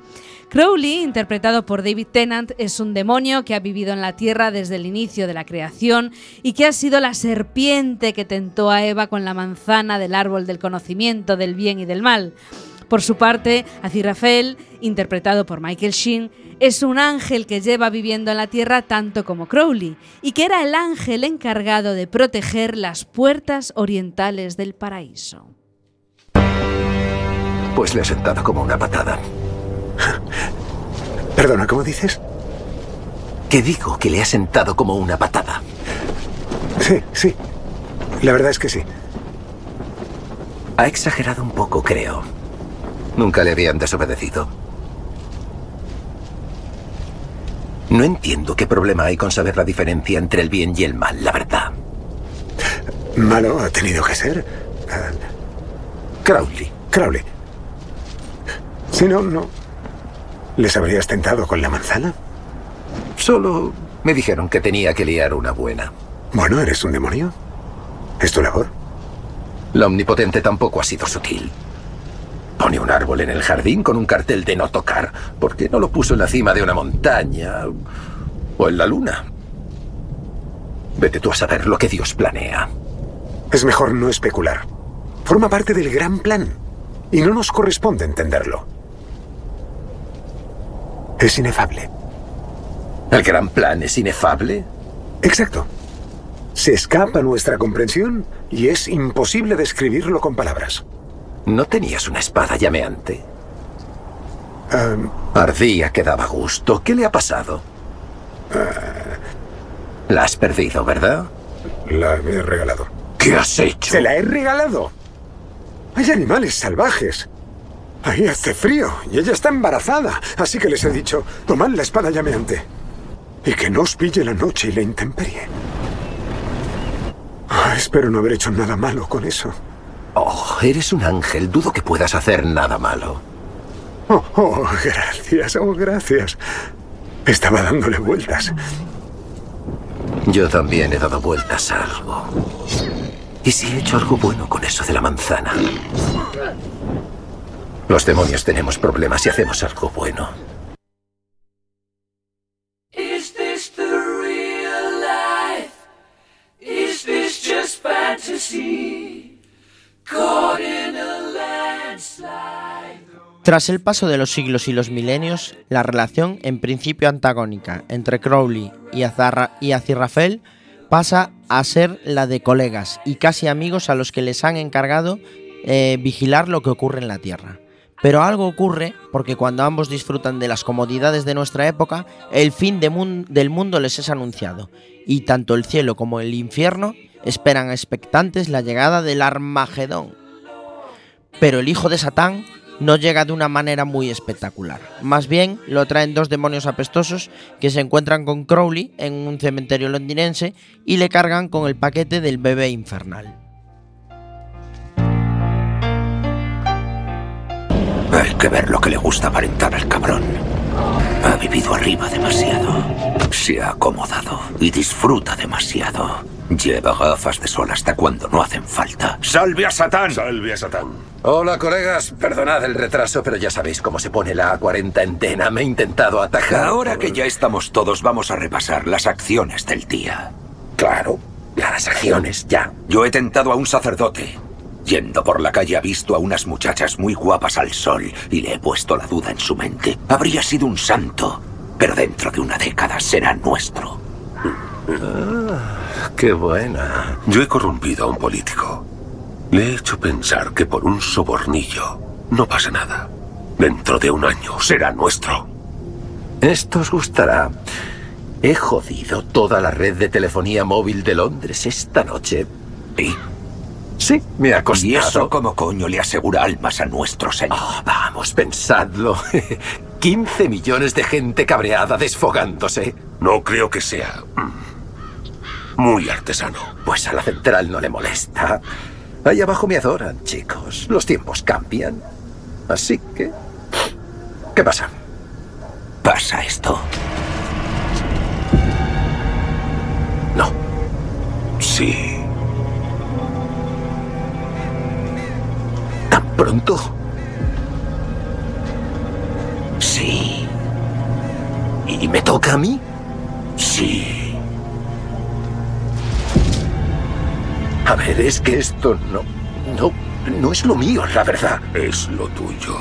Crowley, interpretado por David Tennant, es un demonio que ha vivido en la Tierra desde el inicio de la creación y que ha sido la serpiente que tentó a Eva con la manzana del árbol del conocimiento del bien y del mal. Por su parte, Aziraphale, interpretado por Michael Sheen, es un ángel que lleva viviendo en la Tierra tanto como Crowley y que era el ángel encargado de proteger las puertas orientales del paraíso. Pues le he sentado como una patada. Perdona, ¿cómo dices? Que digo que le ha sentado como una patada. Sí, sí. La verdad es que sí. Ha exagerado un poco, creo. Nunca le habían desobedecido. No entiendo qué problema hay con saber la diferencia entre el bien y el mal, la verdad. Malo ha tenido que ser. Ah, Crowley. Crowley. Si no, no. ¿Les habrías tentado con la manzana? Solo me dijeron que tenía que liar una buena. Bueno, eres un demonio. Es tu labor. La omnipotente tampoco ha sido sutil. Pone un árbol en el jardín con un cartel de no tocar. ¿Por qué no lo puso en la cima de una montaña? O en la luna. Vete tú a saber lo que Dios planea. Es mejor no especular. Forma parte del gran plan. Y no nos corresponde entenderlo. Es inefable. ¿El gran plan es inefable? Exacto. Se escapa a nuestra comprensión y es imposible describirlo con palabras. ¿No tenías una espada llameante? Ardía que daba gusto. ¿Qué le ha pasado? La has perdido, ¿verdad? La he regalado. ¿Qué has hecho? Se la he regalado. Hay animales salvajes. Ahí hace frío y ella está embarazada. Así que les he dicho, tomad la espada llameante. Y que no os pille la noche y la intemperie. Ah, espero no haber hecho nada malo con eso. Oh, eres un ángel. Dudo que puedas hacer nada malo. Oh, oh, gracias, oh, gracias. Estaba dándole vueltas. Yo también he dado vueltas a algo. ¿Y si he hecho algo bueno con eso de la manzana? Los demonios tenemos problemas y hacemos algo bueno. Is this the real life? Is this just fantasy? Tras el paso de los siglos y los milenios, la relación en principio antagónica entre Crowley y, Azarra y pasa a ser la de colegas y casi amigos a los que les han encargado eh, vigilar lo que ocurre en la Tierra. Pero algo ocurre porque cuando ambos disfrutan de las comodidades de nuestra época, el fin del mundo les es anunciado, y tanto el cielo como el infierno esperan expectantes la llegada del Armagedón. Pero el hijo de Satán no llega de una manera muy espectacular. Más bien lo traen dos demonios apestosos que se encuentran con Crowley en un cementerio londinense y le cargan con el paquete del bebé infernal. Hay que ver lo que le gusta aparentar al cabrón. Ha vivido arriba demasiado. Se ha acomodado y disfruta demasiado. Lleva gafas de sol hasta cuando no hacen falta. ¡Salve a Satán! ¡Salve a Satán! Hola, colegas. Perdonad el retraso, pero ya sabéis cómo se pone la A40 en Tena. Me he intentado atajar. Ahora que ya estamos todos, vamos a repasar las acciones del día. Claro, las acciones, ya. Yo he tentado a un sacerdote. Yendo por la calle ha visto a unas muchachas muy guapas al sol y le he puesto la duda en su mente. Habría sido un santo, pero dentro de una década será nuestro. Ah, qué buena. Yo he corrompido a un político. Le he hecho pensar que por un sobornillo no pasa nada. Dentro de un año será nuestro. Esto os gustará. He jodido toda la red de telefonía móvil de Londres esta noche. ¿Y? Sí, me ha costado. ¿Y eso cómo coño le asegura almas a nuestro señor? vamos, pensadlo. (laughs) 15 millones de gente cabreada desfogándose. No creo que sea muy artesano. Pues a la central no le molesta. Ahí abajo me adoran, chicos. Los tiempos cambian. Así que... ¿Qué pasa? Pasa esto. No. Sí. ¿Tan pronto? Sí. ¿Y me toca a mí? Sí. A ver, es que esto no... No, no es lo mío, la verdad. Es lo tuyo.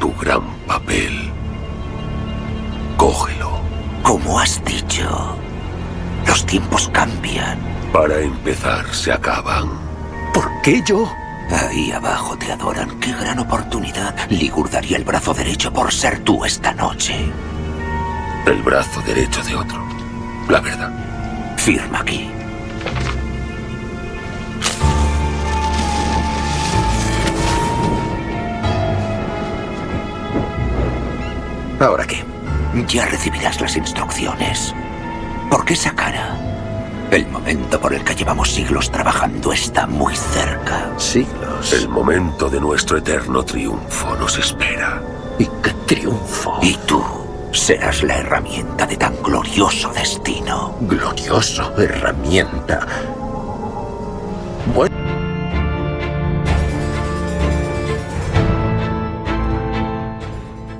Tu gran papel. Cógelo. Como has dicho, los tiempos cambian. Para empezar, se acaban. ¿Por qué yo? Ahí abajo te adoran. Qué gran oportunidad. Ligur daría el brazo derecho por ser tú esta noche. El brazo derecho de otro. La verdad. Firma aquí. ¿Ahora qué? Ya recibirás las instrucciones. ¿Por qué esa cara? El momento por el que llevamos siglos trabajando está muy cerca. ¿Siglos? El momento de nuestro eterno triunfo nos espera. ¿Y qué triunfo? Y tú serás la herramienta de tan glorioso destino. Glorioso herramienta. Bueno.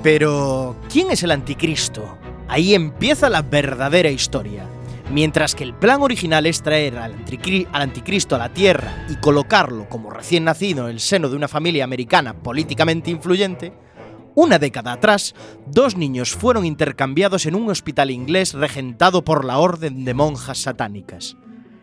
Pero, ¿quién es el anticristo? Ahí empieza la verdadera historia. Mientras que el plan original es traer al, anticri- al anticristo a la Tierra y colocarlo como recién nacido en el seno de una familia americana políticamente influyente, una década atrás, dos niños fueron intercambiados en un hospital inglés regentado por la Orden de Monjas Satánicas.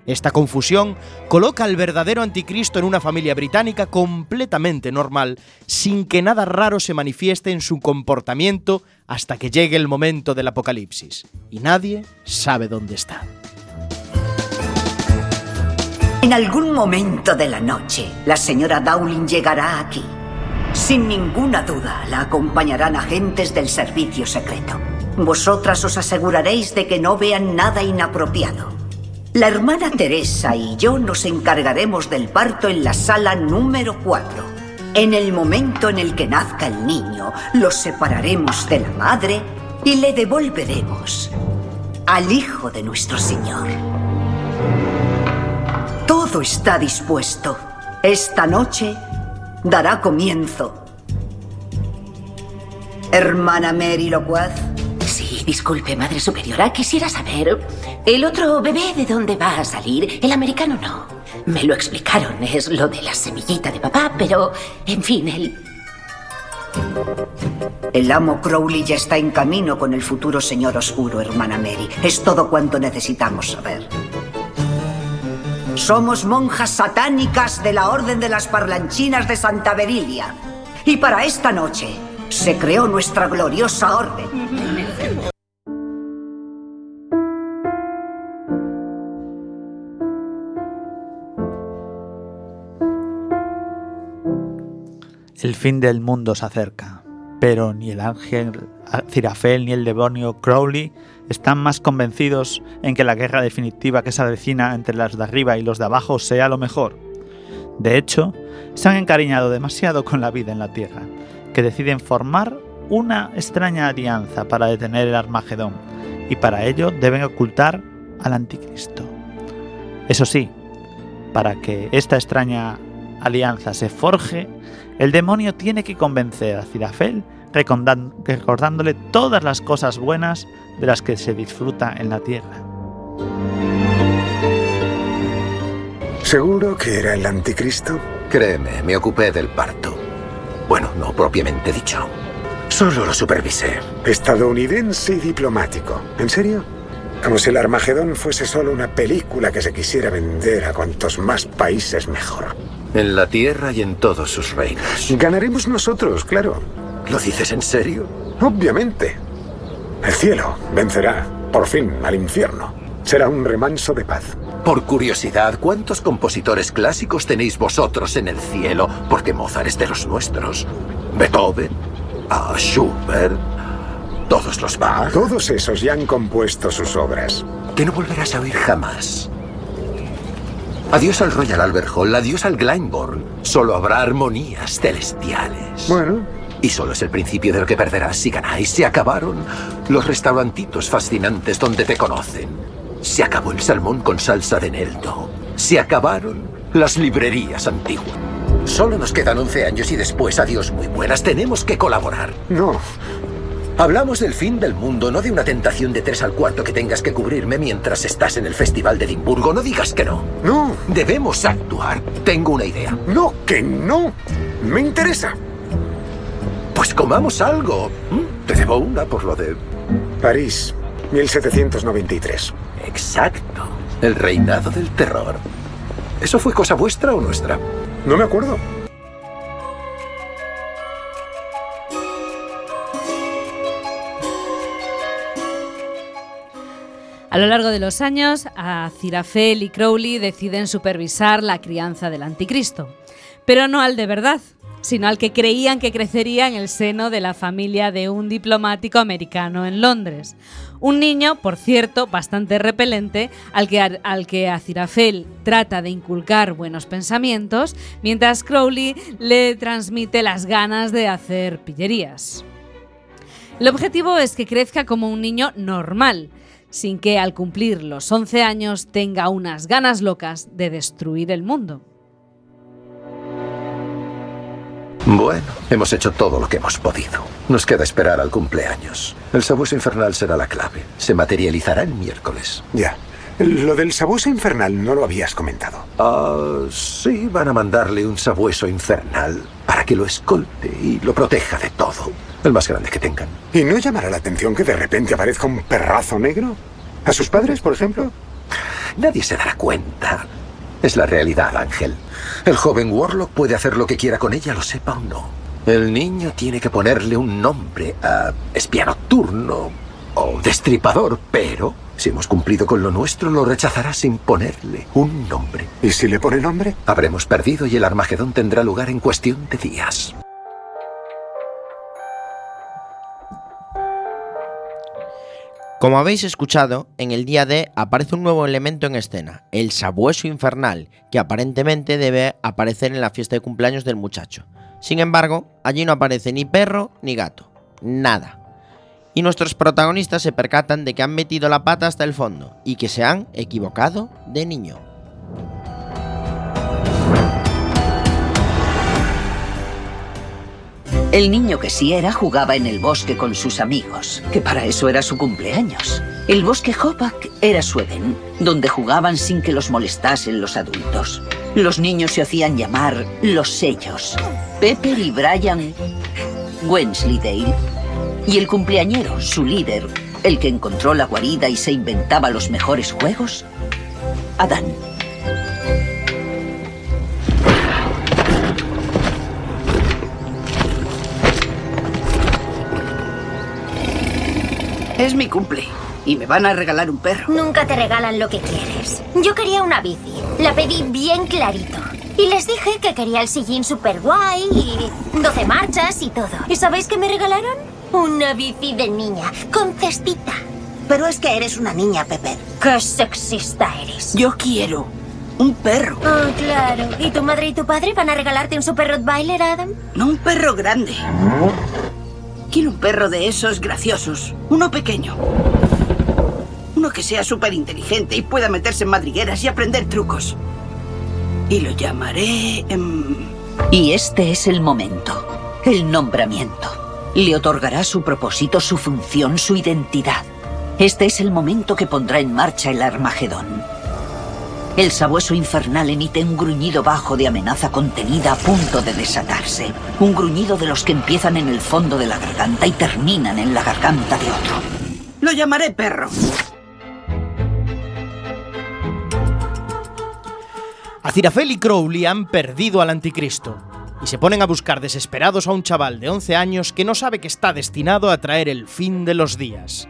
Esta confusión coloca al verdadero anticristo en una familia británica completamente normal, sin que nada raro se manifieste en su comportamiento hasta que llegue el momento del apocalipsis. Y nadie sabe dónde está. En algún momento de la noche, la señora Dowling llegará aquí. Sin ninguna duda, la acompañarán agentes del servicio secreto. Vosotras os aseguraréis de que no vean nada inapropiado. La hermana Teresa y yo nos encargaremos del parto en la sala número 4. En el momento en el que nazca el niño, los separaremos de la madre y le devolveremos al Hijo de nuestro Señor. Todo está dispuesto. Esta noche dará comienzo. Hermana Mary Locuaz. Disculpe, Madre Superiora. Quisiera saber, ¿el otro bebé de dónde va a salir? El americano no. Me lo explicaron, es lo de la semillita de papá, pero, en fin, el... El amo Crowley ya está en camino con el futuro señor oscuro, hermana Mary. Es todo cuanto necesitamos saber. Somos monjas satánicas de la Orden de las Parlanchinas de Santa Berilia. Y para esta noche se creó nuestra gloriosa orden. El fin del mundo se acerca, pero ni el ángel Cirafel ni el demonio Crowley están más convencidos en que la guerra definitiva que se avecina entre los de arriba y los de abajo sea lo mejor. De hecho, se han encariñado demasiado con la vida en la Tierra, que deciden formar una extraña alianza para detener el Armagedón, y para ello deben ocultar al Anticristo. Eso sí, para que esta extraña alianza se forje, el demonio tiene que convencer a Cirafel recordándole todas las cosas buenas de las que se disfruta en la tierra. ¿Seguro que era el anticristo? Créeme, me ocupé del parto. Bueno, no propiamente dicho. Solo lo supervisé. Estadounidense y diplomático. ¿En serio? Como si el Armagedón fuese solo una película que se quisiera vender a cuantos más países mejor. En la tierra y en todos sus reinos. Ganaremos nosotros, claro. ¿Lo dices en serio? Obviamente. El cielo vencerá, por fin, al infierno. Será un remanso de paz. Por curiosidad, ¿cuántos compositores clásicos tenéis vosotros en el cielo? Porque Mozart es de los nuestros. Beethoven, a Schubert, todos los Bach. Todos esos ya han compuesto sus obras. Que no volverás a oír jamás. Adiós al Royal Albert Hall, adiós al Glyndebourne. Solo habrá armonías celestiales. Bueno. Y solo es el principio de lo que perderás si ganáis. Se acabaron los restaurantitos fascinantes donde te conocen. Se acabó el salmón con salsa de Neldo. Se acabaron las librerías antiguas. Solo nos quedan 11 años y después, adiós muy buenas, tenemos que colaborar. No. Hablamos del fin del mundo, no de una tentación de tres al cuarto que tengas que cubrirme mientras estás en el Festival de Edimburgo. No digas que no. No. Debemos actuar. Tengo una idea. No, que no. Me interesa. Pues comamos algo. ¿Mm? Te debo una por lo de... París, 1793. Exacto. El reinado del terror. ¿Eso fue cosa vuestra o nuestra? No me acuerdo. A lo largo de los años, Azirafel y Crowley deciden supervisar la crianza del anticristo, pero no al de verdad, sino al que creían que crecería en el seno de la familia de un diplomático americano en Londres. Un niño, por cierto, bastante repelente, al que, al que Azirafel trata de inculcar buenos pensamientos, mientras Crowley le transmite las ganas de hacer pillerías. El objetivo es que crezca como un niño normal, sin que al cumplir los 11 años tenga unas ganas locas de destruir el mundo. Bueno, hemos hecho todo lo que hemos podido. Nos queda esperar al cumpleaños. El sabueso infernal será la clave. Se materializará el miércoles. Ya. Lo del sabueso infernal no lo habías comentado. Ah, sí, van a mandarle un sabueso infernal para que lo escolte y lo proteja de todo. El más grande que tengan. ¿Y no llamará la atención que de repente aparezca un perrazo negro? ¿A sus padres, por ejemplo? Nadie se dará cuenta. Es la realidad, Ángel. El joven Warlock puede hacer lo que quiera con ella, lo sepa o no. El niño tiene que ponerle un nombre a espía nocturno o destripador, pero si hemos cumplido con lo nuestro, lo rechazará sin ponerle un nombre. ¿Y si le pone nombre? Habremos perdido y el Armagedón tendrá lugar en cuestión de días. Como habéis escuchado, en el día D aparece un nuevo elemento en escena, el sabueso infernal, que aparentemente debe aparecer en la fiesta de cumpleaños del muchacho. Sin embargo, allí no aparece ni perro ni gato, nada. Y nuestros protagonistas se percatan de que han metido la pata hasta el fondo y que se han equivocado de niño. El niño que sí era jugaba en el bosque con sus amigos, que para eso era su cumpleaños. El bosque Hopak era su Edén, donde jugaban sin que los molestasen los adultos. Los niños se hacían llamar los sellos. Pepper y Brian Wensleydale. Y el cumpleañero, su líder, el que encontró la guarida y se inventaba los mejores juegos, Adán. Es mi cumple. Y me van a regalar un perro. Nunca te regalan lo que quieres. Yo quería una bici. La pedí bien clarito. Y les dije que quería el sillín super guay y 12 marchas y todo. ¿Y sabéis qué me regalaron? Una bici de niña, con cestita. Pero es que eres una niña, Pepper. ¡Qué sexista eres! Yo quiero un perro. Ah, claro. ¿Y tu madre y tu padre van a regalarte un super Rottweiler, Adam? No un perro grande. Quiero un perro de esos graciosos. Uno pequeño. Uno que sea súper inteligente y pueda meterse en madrigueras y aprender trucos. Y lo llamaré... em, Y este es el momento, el nombramiento. Le otorgará su propósito, su función, su identidad. Este es el momento que pondrá en marcha el Armagedón. El sabueso infernal emite un gruñido bajo de amenaza contenida a punto de desatarse. Un gruñido de los que empiezan en el fondo de la garganta y terminan en la garganta de otro. Lo llamaré perro. Azirafel y Crowley han perdido al anticristo y se ponen a buscar desesperados a un chaval de 11 años que no sabe que está destinado a traer el fin de los días.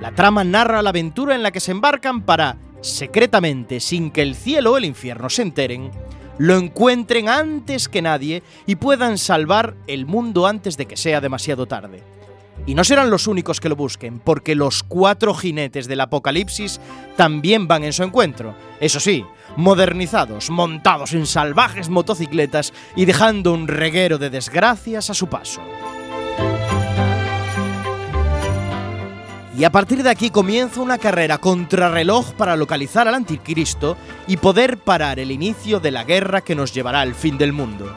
La trama narra la aventura en la que se embarcan para, secretamente, sin que el cielo o el infierno se enteren, lo encuentren antes que nadie y puedan salvar el mundo antes de que sea demasiado tarde. Y no serán los únicos que lo busquen, porque los cuatro jinetes del apocalipsis también van en su encuentro. Eso sí, modernizados, montados en salvajes motocicletas y dejando un reguero de desgracias a su paso. Y a partir de aquí comienza una carrera contrarreloj para localizar al anticristo y poder parar el inicio de la guerra que nos llevará al fin del mundo.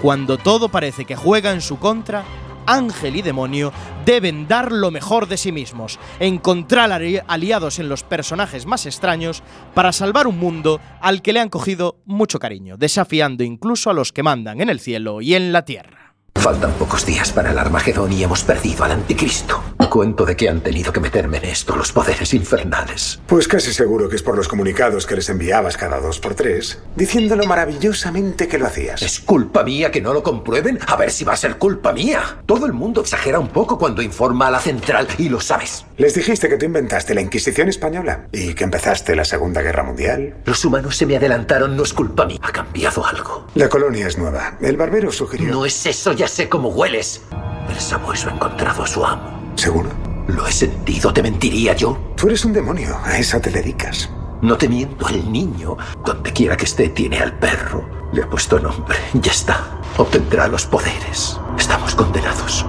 Cuando todo parece que juega en su contra, ángel y demonio deben dar lo mejor de sí mismos, encontrar ali- aliados en los personajes más extraños para salvar un mundo al que le han cogido mucho cariño, desafiando incluso a los que mandan en el cielo y en la tierra. Faltan pocos días para el Armagedón y hemos perdido al anticristo. Cuento de que han tenido que meterme en esto los poderes infernales. Pues casi seguro que es por los comunicados que les enviabas cada dos por tres, diciendo lo maravillosamente que lo hacías. ¿Es culpa mía que no lo comprueben? A ver si va a ser culpa mía. Todo el mundo exagera un poco cuando informa a la central y lo sabes. Les dijiste que tú inventaste la Inquisición española y que empezaste la Segunda Guerra Mundial. Los humanos se me adelantaron, no es culpa mía. Ha cambiado algo. La colonia es nueva. El barbero sugirió... No es eso, ya sé cómo hueles. El sabueso ha encontrado a su amo. ¿Seguro? Lo he sentido, ¿te mentiría yo? Tú eres un demonio, a eso te dedicas. No te miento, el niño, donde quiera que esté, tiene al perro. Le ha puesto nombre, ya está. Obtendrá los poderes. Estamos condenados.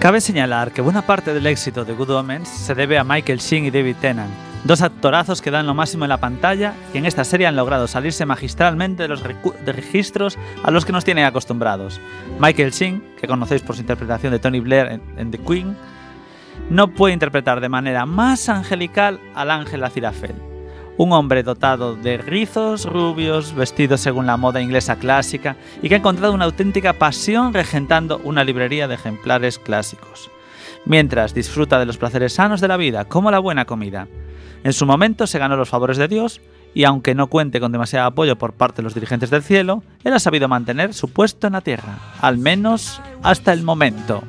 Cabe señalar que buena parte del éxito de Good Omens se debe a Michael Sheen y David Tennant, dos actorazos que dan lo máximo en la pantalla y en esta serie han logrado salirse magistralmente de los registros a los que nos tienen acostumbrados. Michael Sheen, que conocéis por su interpretación de Tony Blair en, en The Queen, no puede interpretar de manera más angelical al ángel Aziraphale, un hombre dotado de rizos rubios, vestido según la moda inglesa clásica y que ha encontrado una auténtica pasión regentando una librería de ejemplares clásicos, mientras disfruta de los placeres sanos de la vida, como la buena comida. En su momento se ganó los favores de Dios y aunque no cuente con demasiado apoyo por parte de los dirigentes del cielo, él ha sabido mantener su puesto en la tierra, al menos hasta el momento.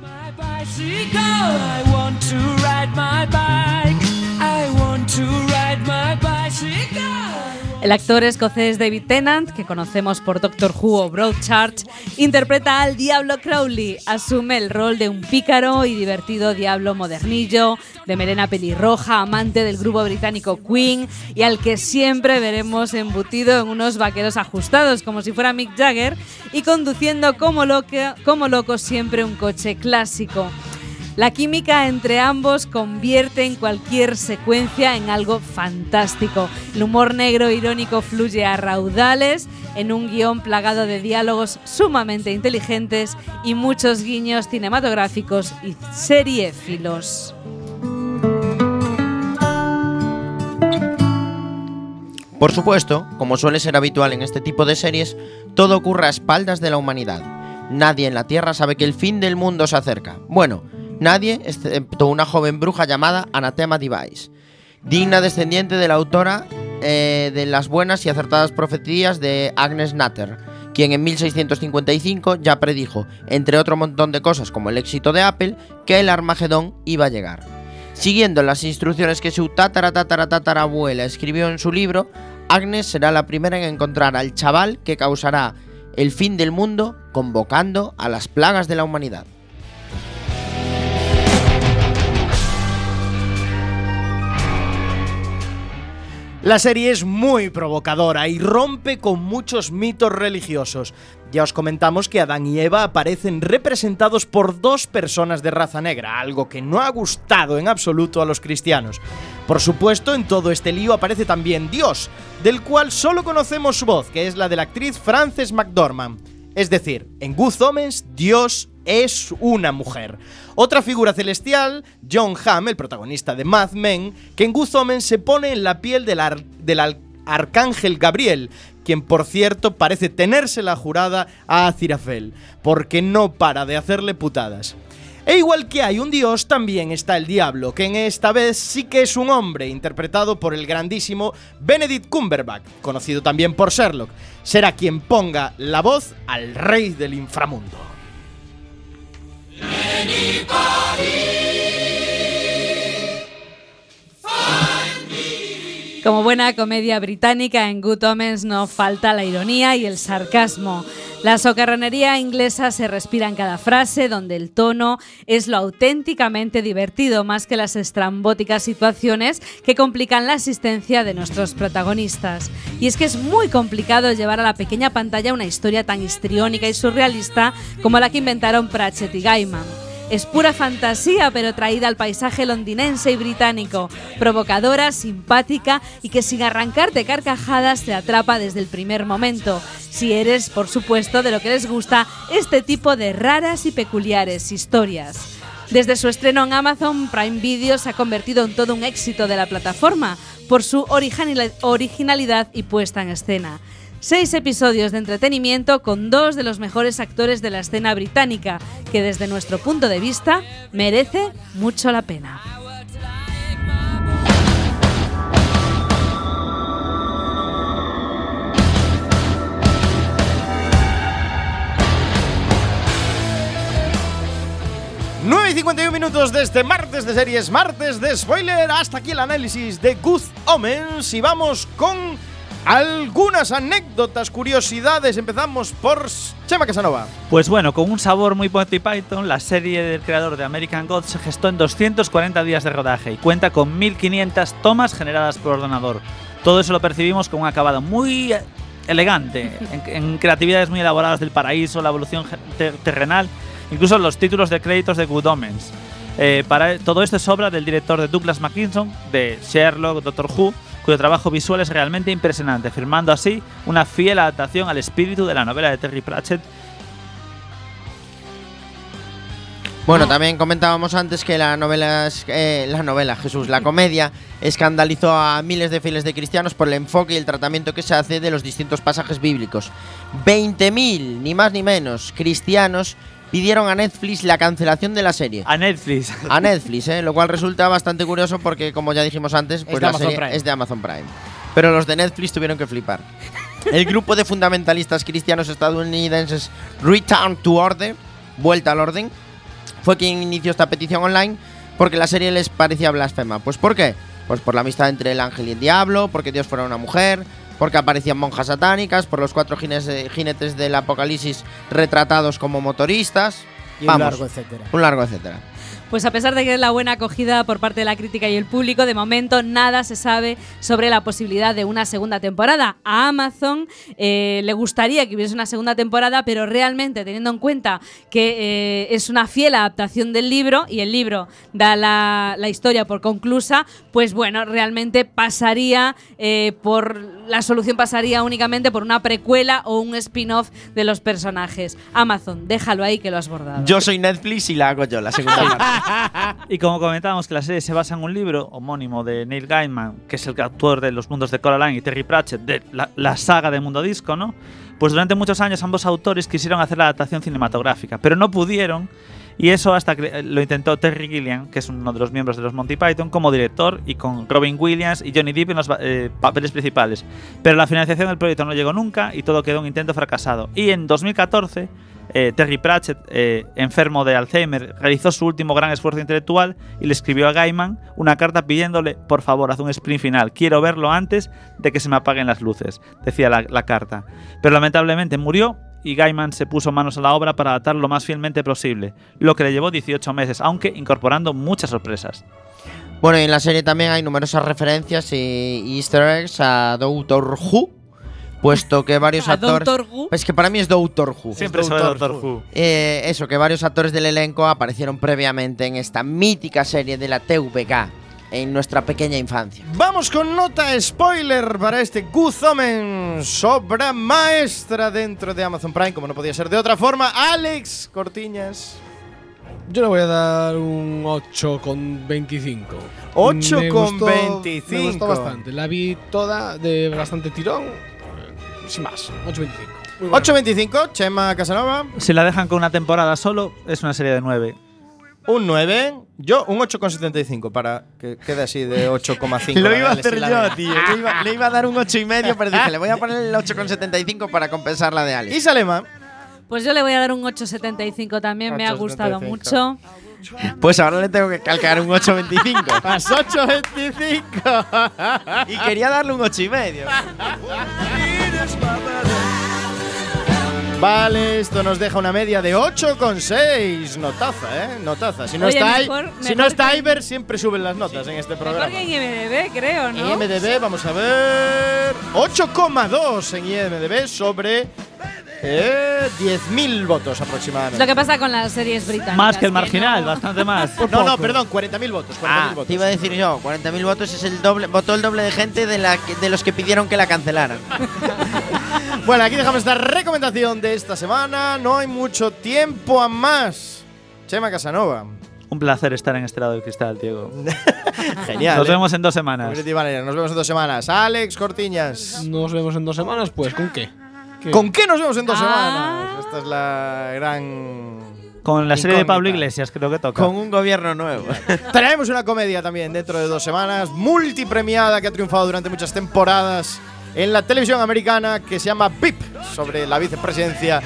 El actor escocés David Tennant, que conocemos por Doctor Who o Broadchurch, interpreta al Diablo Crowley. Asume el rol de un pícaro y divertido diablo modernillo, de melena pelirroja, amante del grupo británico Queen y al que siempre veremos embutido en unos vaqueros ajustados, como si fuera Mick Jagger, y conduciendo como, loco siempre un coche clásico. La química entre ambos convierte en cualquier secuencia en algo fantástico. El humor negro irónico fluye a raudales en un guion plagado de diálogos sumamente inteligentes y muchos guiños cinematográficos y seriéfilos. Por supuesto, como suele ser habitual en este tipo de series, todo ocurre a espaldas de la humanidad. Nadie en la Tierra sabe que el fin del mundo se acerca. Bueno, nadie excepto una joven bruja llamada Anathema Device, digna descendiente de la autora eh, de las buenas y acertadas profecías de Agnes Nutter, quien en 1655 ya predijo, entre otro montón de cosas como el éxito de Apple, que el Armagedón iba a llegar. Siguiendo las instrucciones que su tatara tatara tatarabuela escribió en su libro, Agnes será la primera en encontrar al chaval que causará el fin del mundo convocando a las plagas de la humanidad. La serie es muy provocadora y rompe con muchos mitos religiosos. Ya os comentamos que Adán y Eva aparecen representados por dos personas de raza negra, algo que no ha gustado en absoluto a los cristianos. Por supuesto, en todo este lío aparece también Dios, del cual solo conocemos su voz, que es la de la actriz Frances McDormand. Es decir, en Good Omens, Dios es una mujer. Otra figura celestial, John Hamm, el protagonista de Mad Men, que en Good Omens se pone en la piel del, arcángel Gabriel, quien por cierto parece tenerse la jurada a Azirafel, porque no para de hacerle putadas. E igual que hay un dios, también está el diablo, que en esta vez sí que es un hombre, interpretado por el grandísimo Benedict Cumberbatch, conocido también por Sherlock. Será quien ponga la voz al rey del inframundo. Como buena comedia británica, en Good Omens no falta la ironía y el sarcasmo. La socarronería inglesa se respira en cada frase, donde el tono es lo auténticamente divertido, más que las estrambóticas situaciones que complican la asistencia de nuestros protagonistas. Y es que es muy complicado llevar a la pequeña pantalla una historia tan histriónica y surrealista como la que inventaron Pratchett y Gaiman. Es pura fantasía, pero traída al paisaje londinense y británico, provocadora, simpática y que sin arrancarte carcajadas te atrapa desde el primer momento, si eres, por supuesto, de lo que les gusta este tipo de raras y peculiares historias. Desde su estreno en Amazon, Prime Video se ha convertido en todo un éxito de la plataforma por su originali- originalidad y puesta en escena. Seis episodios de entretenimiento con dos de los mejores actores de la escena británica, que desde nuestro punto de vista merece mucho la pena. Y 51 minutos de este martes de series, martes de spoiler. Hasta aquí el análisis de Good Omens y vamos con algunas anécdotas, curiosidades. Empezamos por Chema Casanova. Pues bueno, con un sabor muy Monty Python, la serie del creador de American Gods se gestó en 240 días de rodaje y cuenta con 1500 tomas generadas por ordenador. Todo eso lo percibimos con un acabado muy elegante, (laughs) en, en creatividades muy elaboradas del paraíso, la evolución ter- terrenal, incluso los títulos de créditos de Good Omens. Eh, para todo esto es obra del director de Douglas Mackinson, de Sherlock, Doctor Who, cuyo trabajo visual es realmente impresionante, firmando así una fiel adaptación al espíritu de la novela de Terry Pratchett Bueno, también comentábamos antes que la novela, eh, la novela, Jesús, la comedia, escandalizó a miles de fieles de cristianos por el enfoque y el tratamiento que se hace de los distintos pasajes bíblicos. 20.000, ni más ni menos, cristianos pidieron a Netflix la cancelación de la serie. A Netflix. A Netflix, ¿eh? lo cual resulta bastante curioso porque, como ya dijimos antes, pues de la serie Prime. es de Amazon Prime. Pero los de Netflix tuvieron que flipar. El grupo de fundamentalistas cristianos estadounidenses Return to Order, Vuelta al Orden, fue quien inició esta petición online porque la serie les parecía blasfema. ¿Pues por qué? Pues por la amistad entre el ángel y el diablo, porque Dios fuera una mujer, porque aparecían monjas satánicas, por los cuatro eh, jinetes del apocalipsis retratados como motoristas. Y un largo etcétera. Un largo etcétera. Pues a pesar de que es la buena acogida por parte de la crítica y el público, de momento nada se sabe sobre la posibilidad de una segunda temporada. A Amazon eh, le gustaría que hubiese una segunda temporada, pero realmente teniendo en cuenta que eh, es una fiel adaptación del libro y el libro da la, la historia por conclusa, pues bueno, realmente pasaría eh, por la solución pasaría únicamente por una precuela o un spin-off de los personajes. Amazon, déjalo ahí que lo has bordado. Yo soy Netflix y la hago yo, la segunda (laughs) parte. Y como comentábamos que la serie se basa en un libro homónimo de Neil Gaiman, que es el autor de Los Mundos de Coraline y Terry Pratchett, de la, la saga de Mundo Disco, ¿no? Pues durante muchos años ambos autores quisieron hacer la adaptación cinematográfica, pero no pudieron. Y eso hasta que lo intentó Terry Gilliam, que es uno de los miembros de los Monty Python, como director y con Robin Williams y Johnny Depp en los eh, papeles principales. Pero la financiación del proyecto no llegó nunca y todo quedó un intento fracasado. Y en 2014 eh, Terry Pratchett, eh, enfermo de Alzheimer, realizó su último gran esfuerzo intelectual y le escribió a Gaiman una carta pidiéndole, por favor, haz un sprint final, quiero verlo antes de que se me apaguen las luces, decía la carta. Pero lamentablemente murió y Gaiman se puso manos a la obra para adaptar lo más fielmente posible, lo que le llevó 18 meses, aunque incorporando muchas sorpresas. Bueno, y en la serie también hay numerosas referencias y easter eggs a Doctor Who, puesto que varios (laughs) ¿A actores... Doctor Who? Es que para mí es Doctor Who. Siempre Es Doctor Who. Eh, eso, que varios actores del elenco aparecieron previamente en esta mítica serie de la TVK en nuestra pequeña infancia. Vamos con nota spoiler para este Good Omens, obra maestra dentro de Amazon Prime, como no podía ser de otra forma. Alex Cortiñas. Yo le voy a dar un 8 con 25. 8 Me con gustó- 25. Me gustó bastante. La vi toda de bastante tirón. eh, Sin más, 8.25. Muy buena. 8.25, Chema Casanova. Si la dejan con una temporada solo, es una serie de 9. Un 9. Yo un 8,75 para que quede así de 8,5. Lo iba a hacer yo, de- tío. Le iba, le iba a dar un 8 y medio, pero dije, le voy a poner el 8,75 para compensar la de Alex. Y Salema. Pues yo le voy a dar un 8,75 también, me ha gustado 8,75. mucho. Pues ahora le tengo que calcar un 8.25. Más 8.25. y quería darle un 8 y medio. (laughs) Vale, esto nos deja una media de 8,6. Notaza, ¿eh? Notaza. Si no Oye, está, mejor- si mejor no está que- Iber, siempre suben las notas en este programa. Porque en IMDB, creo, ¿no? IMDB, vamos a ver. 8,2 en IMDB sobre eh, 10.000 votos aproximadamente. Lo que pasa con las series británicas. Más que el no- marginal, bastante más. (laughs) No, no, perdón, 40.000 votos. 40.000 Ah, votos. te iba a decir yo, 40.000 votos es el doble, votó el doble de gente de, la, que- de los que pidieron que la cancelaran. (laughs) Bueno, aquí dejamos esta recomendación de esta semana. No hay mucho tiempo a más. Chema Casanova. Un placer estar en este lado del cristal, Diego. (laughs) Genial. Nos ¿eh? vemos en dos semanas. Nos vemos en dos semanas. Alex Cortiñas. Nos vemos en dos semanas, pues, ¿con qué? ¿Qué? ¿Con qué nos vemos en dos Ah. semanas? Esta es la gran. Con la serie de Pablo. Iglesias, creo que toca. Con un gobierno nuevo. (laughs) Traemos una comedia también dentro de dos semanas, multipremiada, que ha triunfado durante muchas temporadas en la televisión americana, que se llama VIP, sobre la vicepresidencia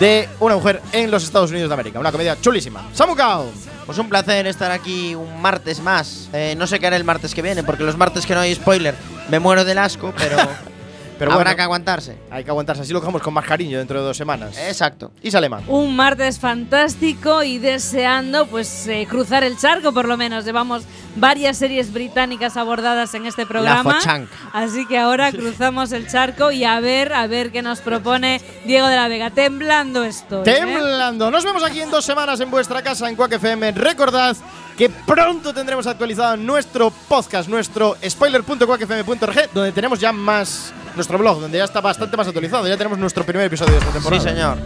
de una mujer en los Estados Unidos de América. Una comedia chulísima. Samucao. Pues un placer estar aquí un martes más. Eh, no sé qué haré el martes que viene, porque los martes que no hay spoiler me muero del asco, pero, (laughs) Pero habrá bueno. que aguantarse. Hay que aguantarse. Así lo dejamos con más cariño dentro de dos semanas. Exacto. Y Salema. Un martes fantástico y deseando pues eh, cruzar el charco por lo menos. Llevamos varias series británicas abordadas en este programa. Fochanca. Así que ahora (laughs) cruzamos el charco y a ver, a ver qué nos propone Diego de la Vega. Temblando estoy. ¿eh? Temblando. Nos vemos aquí en dos semanas en vuestra casa en Quack FM. Recordad que pronto tendremos actualizado nuestro podcast, nuestro spoiler.quackfm.org, donde tenemos ya más nuestro blog, donde ya está bastante más actualizado. Ya tenemos nuestro primer episodio de esta Sí, temporada. señor.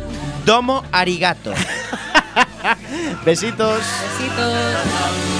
Domo arigato. (laughs) Besitos. Besitos.